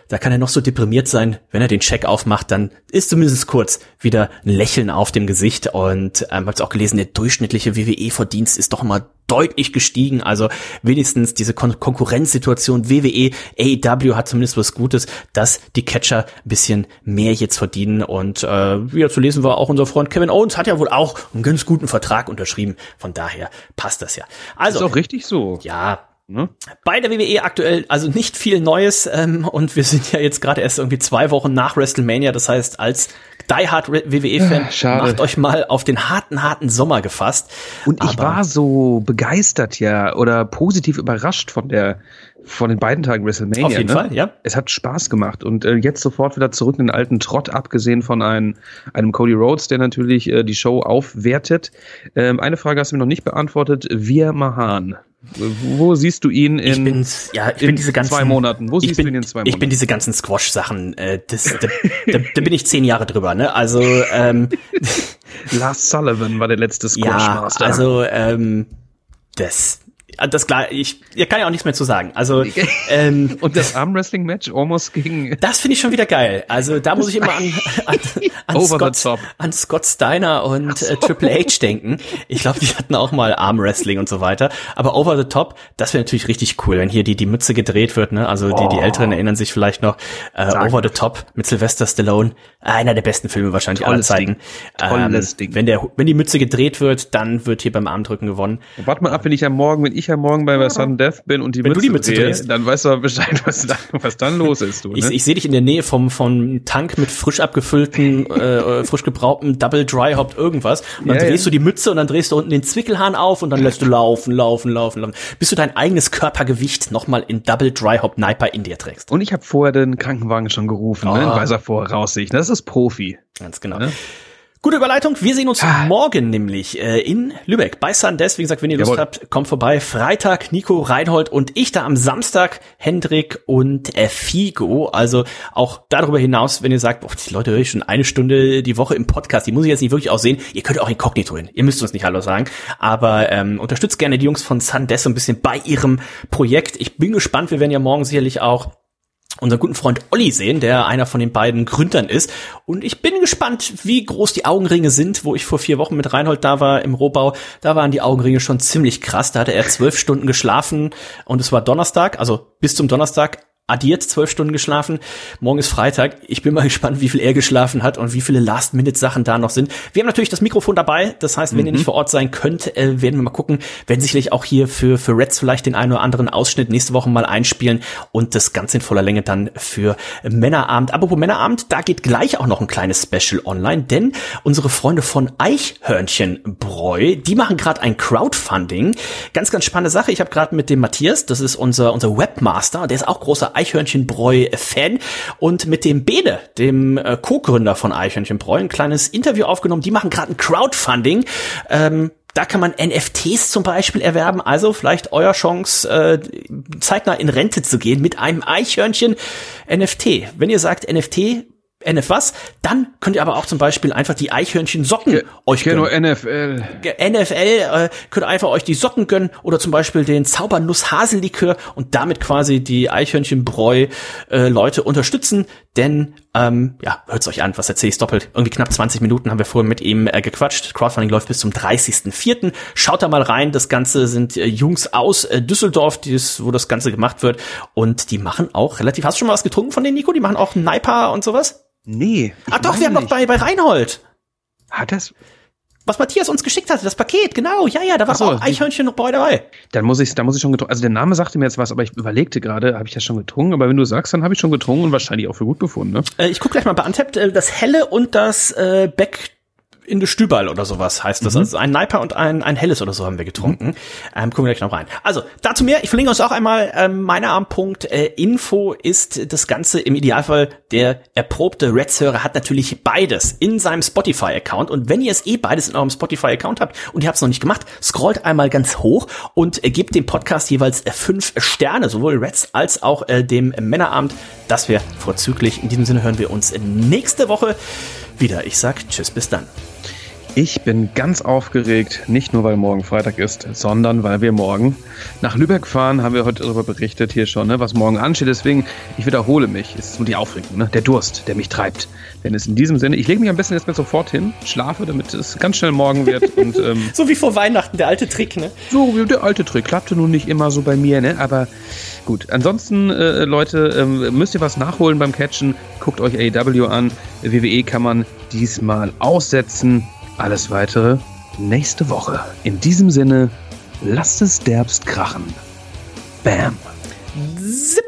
da kann er noch so deprimiert sein, wenn er den Check aufmacht, dann ist zumindest kurz wieder ein Lächeln auf dem Gesicht und ähm, hab's auch gelesen, der durchschnittliche WWE-Verdienst ist doch mal deutlich gestiegen, also wenigstens diese Kon Konkurrenzsituation WWE, AEW hat zumindest was Gutes, dass die Catcher ein bisschen mehr jetzt verdienen und äh, wieder zu lesen war auch unser Freund Kevin Owens hat ja wohl auch einen ganz guten Vertrag unterschrieben, von daher passt das ja. Also ist auch richtig so. Ja, Ne? Bei der WWE aktuell also nicht viel Neues ähm, und wir sind ja jetzt gerade erst irgendwie zwei Wochen nach WrestleMania. Das heißt, als Die Hard WWE-Fan ja, macht euch mal auf den harten, harten Sommer gefasst. Und ich war so begeistert ja oder positiv überrascht von der von den beiden Tagen WrestleMania. Auf jeden ne? Fall, ja. Es hat Spaß gemacht und äh, jetzt sofort wieder zurück in den alten Trott, abgesehen von einem, einem Cody Rhodes, der natürlich äh, die Show aufwertet. Ähm, eine Frage hast du mir noch nicht beantwortet. Wir Mahan. Wo siehst du ihn in, ich bin, ja, ich bin diese ganzen, zwei Monaten? Wo siehst bin, du ihn in zwei Monaten? Ich bin diese ganzen Squash-Sachen, äh, das, da, [LAUGHS] da, da bin ich zehn Jahre drüber, ne? Also ähm, Lars Sullivan war der letzte Squash-Master. Ja, also ähm, das das klar, ich, ich kann ja auch nichts mehr zu sagen. Also [LAUGHS] ähm, und das Armwrestling-Match almost gegen. Das finde ich schon wieder geil. Also da muss ich immer an, [LAUGHS] an, an, Scott, an Scott Steiner und so. äh, Triple H denken. Ich glaube, die hatten auch mal Armwrestling und so weiter. Aber Over the Top, das wäre natürlich richtig cool, wenn hier die die Mütze gedreht wird. Ne? Also die die oh. Älteren erinnern sich vielleicht noch äh, Over the Top mit Sylvester Stallone, einer der besten Filme wahrscheinlich Tolles aller Zeiten. Ding. Tolles ähm, Ding. Wenn der wenn die Mütze gedreht wird, dann wird hier beim Armdrücken gewonnen. Warte mal ab, wenn ich am Morgen, wenn ich ja morgen bei Sudden Death bin und die Wenn Mütze, du die Mütze drehe, drehst. dann weißt du aber Bescheid, [LAUGHS] was, da, was dann los ist. Du, ne? Ich, ich sehe dich in der Nähe vom, vom Tank mit frisch abgefüllten, [LAUGHS] äh, frisch gebrauchten Double Dry Hop irgendwas. Und dann Ja, drehst ja. du die Mütze und dann drehst du unten den Zwickelhahn auf und dann lässt du laufen, laufen, laufen, laufen. Bis du dein eigenes Körpergewicht nochmal in Double Dry Hop Niper in dir trägst. Und ich habe vorher den Krankenwagen schon gerufen, ne, in Ah. weiser Voraussicht. Das ist Profi. Ganz genau. Ne? Gute Überleitung. Wir sehen uns Ah. morgen nämlich äh, in Lübeck bei Sundes. Wie gesagt, wenn ihr Lust Jawohl. habt, kommt vorbei. Freitag Nico Reinhold und ich da am Samstag Hendrik und äh, Figo. Also auch darüber hinaus, wenn ihr sagt, boah, die Leute höre ich schon eine Stunde die Woche im Podcast, die muss ich jetzt nicht wirklich auch sehen. Ihr könnt auch inkognito hin. Ihr müsst uns nicht Hallo sagen. Aber ähm, unterstützt gerne die Jungs von Sundes so ein bisschen bei ihrem Projekt. Ich bin gespannt. Wir werden ja morgen sicherlich auch unseren guten Freund Olli sehen, der einer von den beiden Gründern ist. Und ich bin gespannt, wie groß die Augenringe sind, wo ich vor vier Wochen mit Reinhold da war im Rohbau. Da waren die Augenringe schon ziemlich krass. Da hatte er zwölf Stunden geschlafen und es war Donnerstag, also bis zum Donnerstag addiert zwölf Stunden geschlafen. Morgen ist Freitag. Ich bin mal [LAUGHS] gespannt, wie viel er geschlafen hat und wie viele Last-Minute-Sachen da noch sind. Wir haben natürlich das Mikrofon dabei. Das heißt, wenn ihr nicht vor Ort sein könnt, äh, werden wir mal gucken. Werden sicherlich auch hier für, für Reds vielleicht den einen oder anderen Ausschnitt nächste Woche mal einspielen und das Ganze in voller Länge dann für Männerabend. Apropos Männerabend, da geht gleich auch noch ein kleines Special online, denn unsere Freunde von Eichhörnchenbräu, die machen gerade ein Crowdfunding. Ganz, ganz spannende Sache. Ich habe gerade mit dem Matthias, das ist unser, unser Webmaster, der ist auch großer Eichhörnchenbräu-Fan und mit dem Bede, dem äh, Co-Gründer von Eichhörnchenbräu, ein kleines Interview aufgenommen. Die machen gerade ein Crowdfunding. Ähm, da kann man NFTs zum Beispiel erwerben. Also vielleicht euer Chance, äh, zeitnah in Rente zu gehen mit einem Eichhörnchen NFT. Wenn ihr sagt NFT, NF was, dann könnt ihr aber auch zum Beispiel einfach die Eichhörnchen Socken euch Ich kenne gönnen. nur NFL. NFL äh, könnt ihr einfach euch die Socken gönnen oder zum Beispiel den Zaubernuss-Hasellikör und damit quasi die Eichhörnchenbräu äh, Leute unterstützen. Denn ähm, ja, hört's euch an, was erzähle ich doppelt? Irgendwie knapp 20 Minuten haben wir vorher mit ihm äh, gequatscht. Crowdfunding läuft bis zum 30.04. Schaut da mal rein. Das Ganze sind äh, Jungs aus äh, Düsseldorf, die's, wo das Ganze gemacht wird. Und die machen auch relativ. Hast du schon mal was getrunken von denen, Nico? Die machen auch Naipa und sowas? Nee. Ach doch, wir haben noch bei, bei Reinhold. Hat das? Was Matthias uns geschickt hatte, das Paket, genau, ja, ja, da war so, auch Eichhörnchen noch bei dabei. Dann muss ich, da muss ich schon getrunken. Also der Name sagte mir jetzt was, aber ich überlegte gerade, habe ich das schon getrunken? Aber wenn du sagst, dann habe ich schon getrunken und wahrscheinlich auch für gut befunden. Ne? Äh, ich gucke gleich mal bei Antep, äh, das helle und das äh, Beck in de Stüberl oder sowas heißt das. Also ein Naiper und ein, ein helles oder so haben wir getrunken. Ähm, gucken wir gleich noch rein. Also, dazu mehr. Ich verlinke uns auch einmal ähm, meine Armpunkt. Äh, Info ist das Ganze im Idealfall der erprobte Reds-Hörer hat natürlich beides in seinem Spotify-Account. Und wenn ihr es eh beides in eurem Spotify-Account habt und ihr habt es noch nicht gemacht, scrollt einmal ganz hoch und äh, gebt dem Podcast jeweils äh, fünf Sterne, sowohl Reds als auch äh, dem Männerabend. Das wäre vorzüglich. In diesem Sinne hören wir uns nächste Woche wieder. Ich sag Tschüss, bis dann. Ich bin ganz aufgeregt, nicht nur weil morgen Freitag ist, sondern weil wir morgen nach Lübeck fahren, haben wir heute darüber berichtet hier schon, ne, was morgen ansteht. Deswegen, ich wiederhole mich, es ist nur die Aufregung, ne, der Durst, der mich treibt. Denn es in diesem Sinne, ich lege mich am besten jetzt mal sofort hin, schlafe, damit es ganz schnell morgen wird. [LAUGHS] und ähm, So wie vor Weihnachten, der alte Trick, ne? so, wie der alte Trick, klappte nun nicht immer so bei mir, ne? Aber gut. Ansonsten, äh, Leute, ähm, müsst ihr was nachholen beim Catchen, guckt euch AEW an. WWE kann man diesmal aussetzen. Alles weitere nächste Woche. In diesem Sinne, lasst es derbst krachen. Bam. Zip.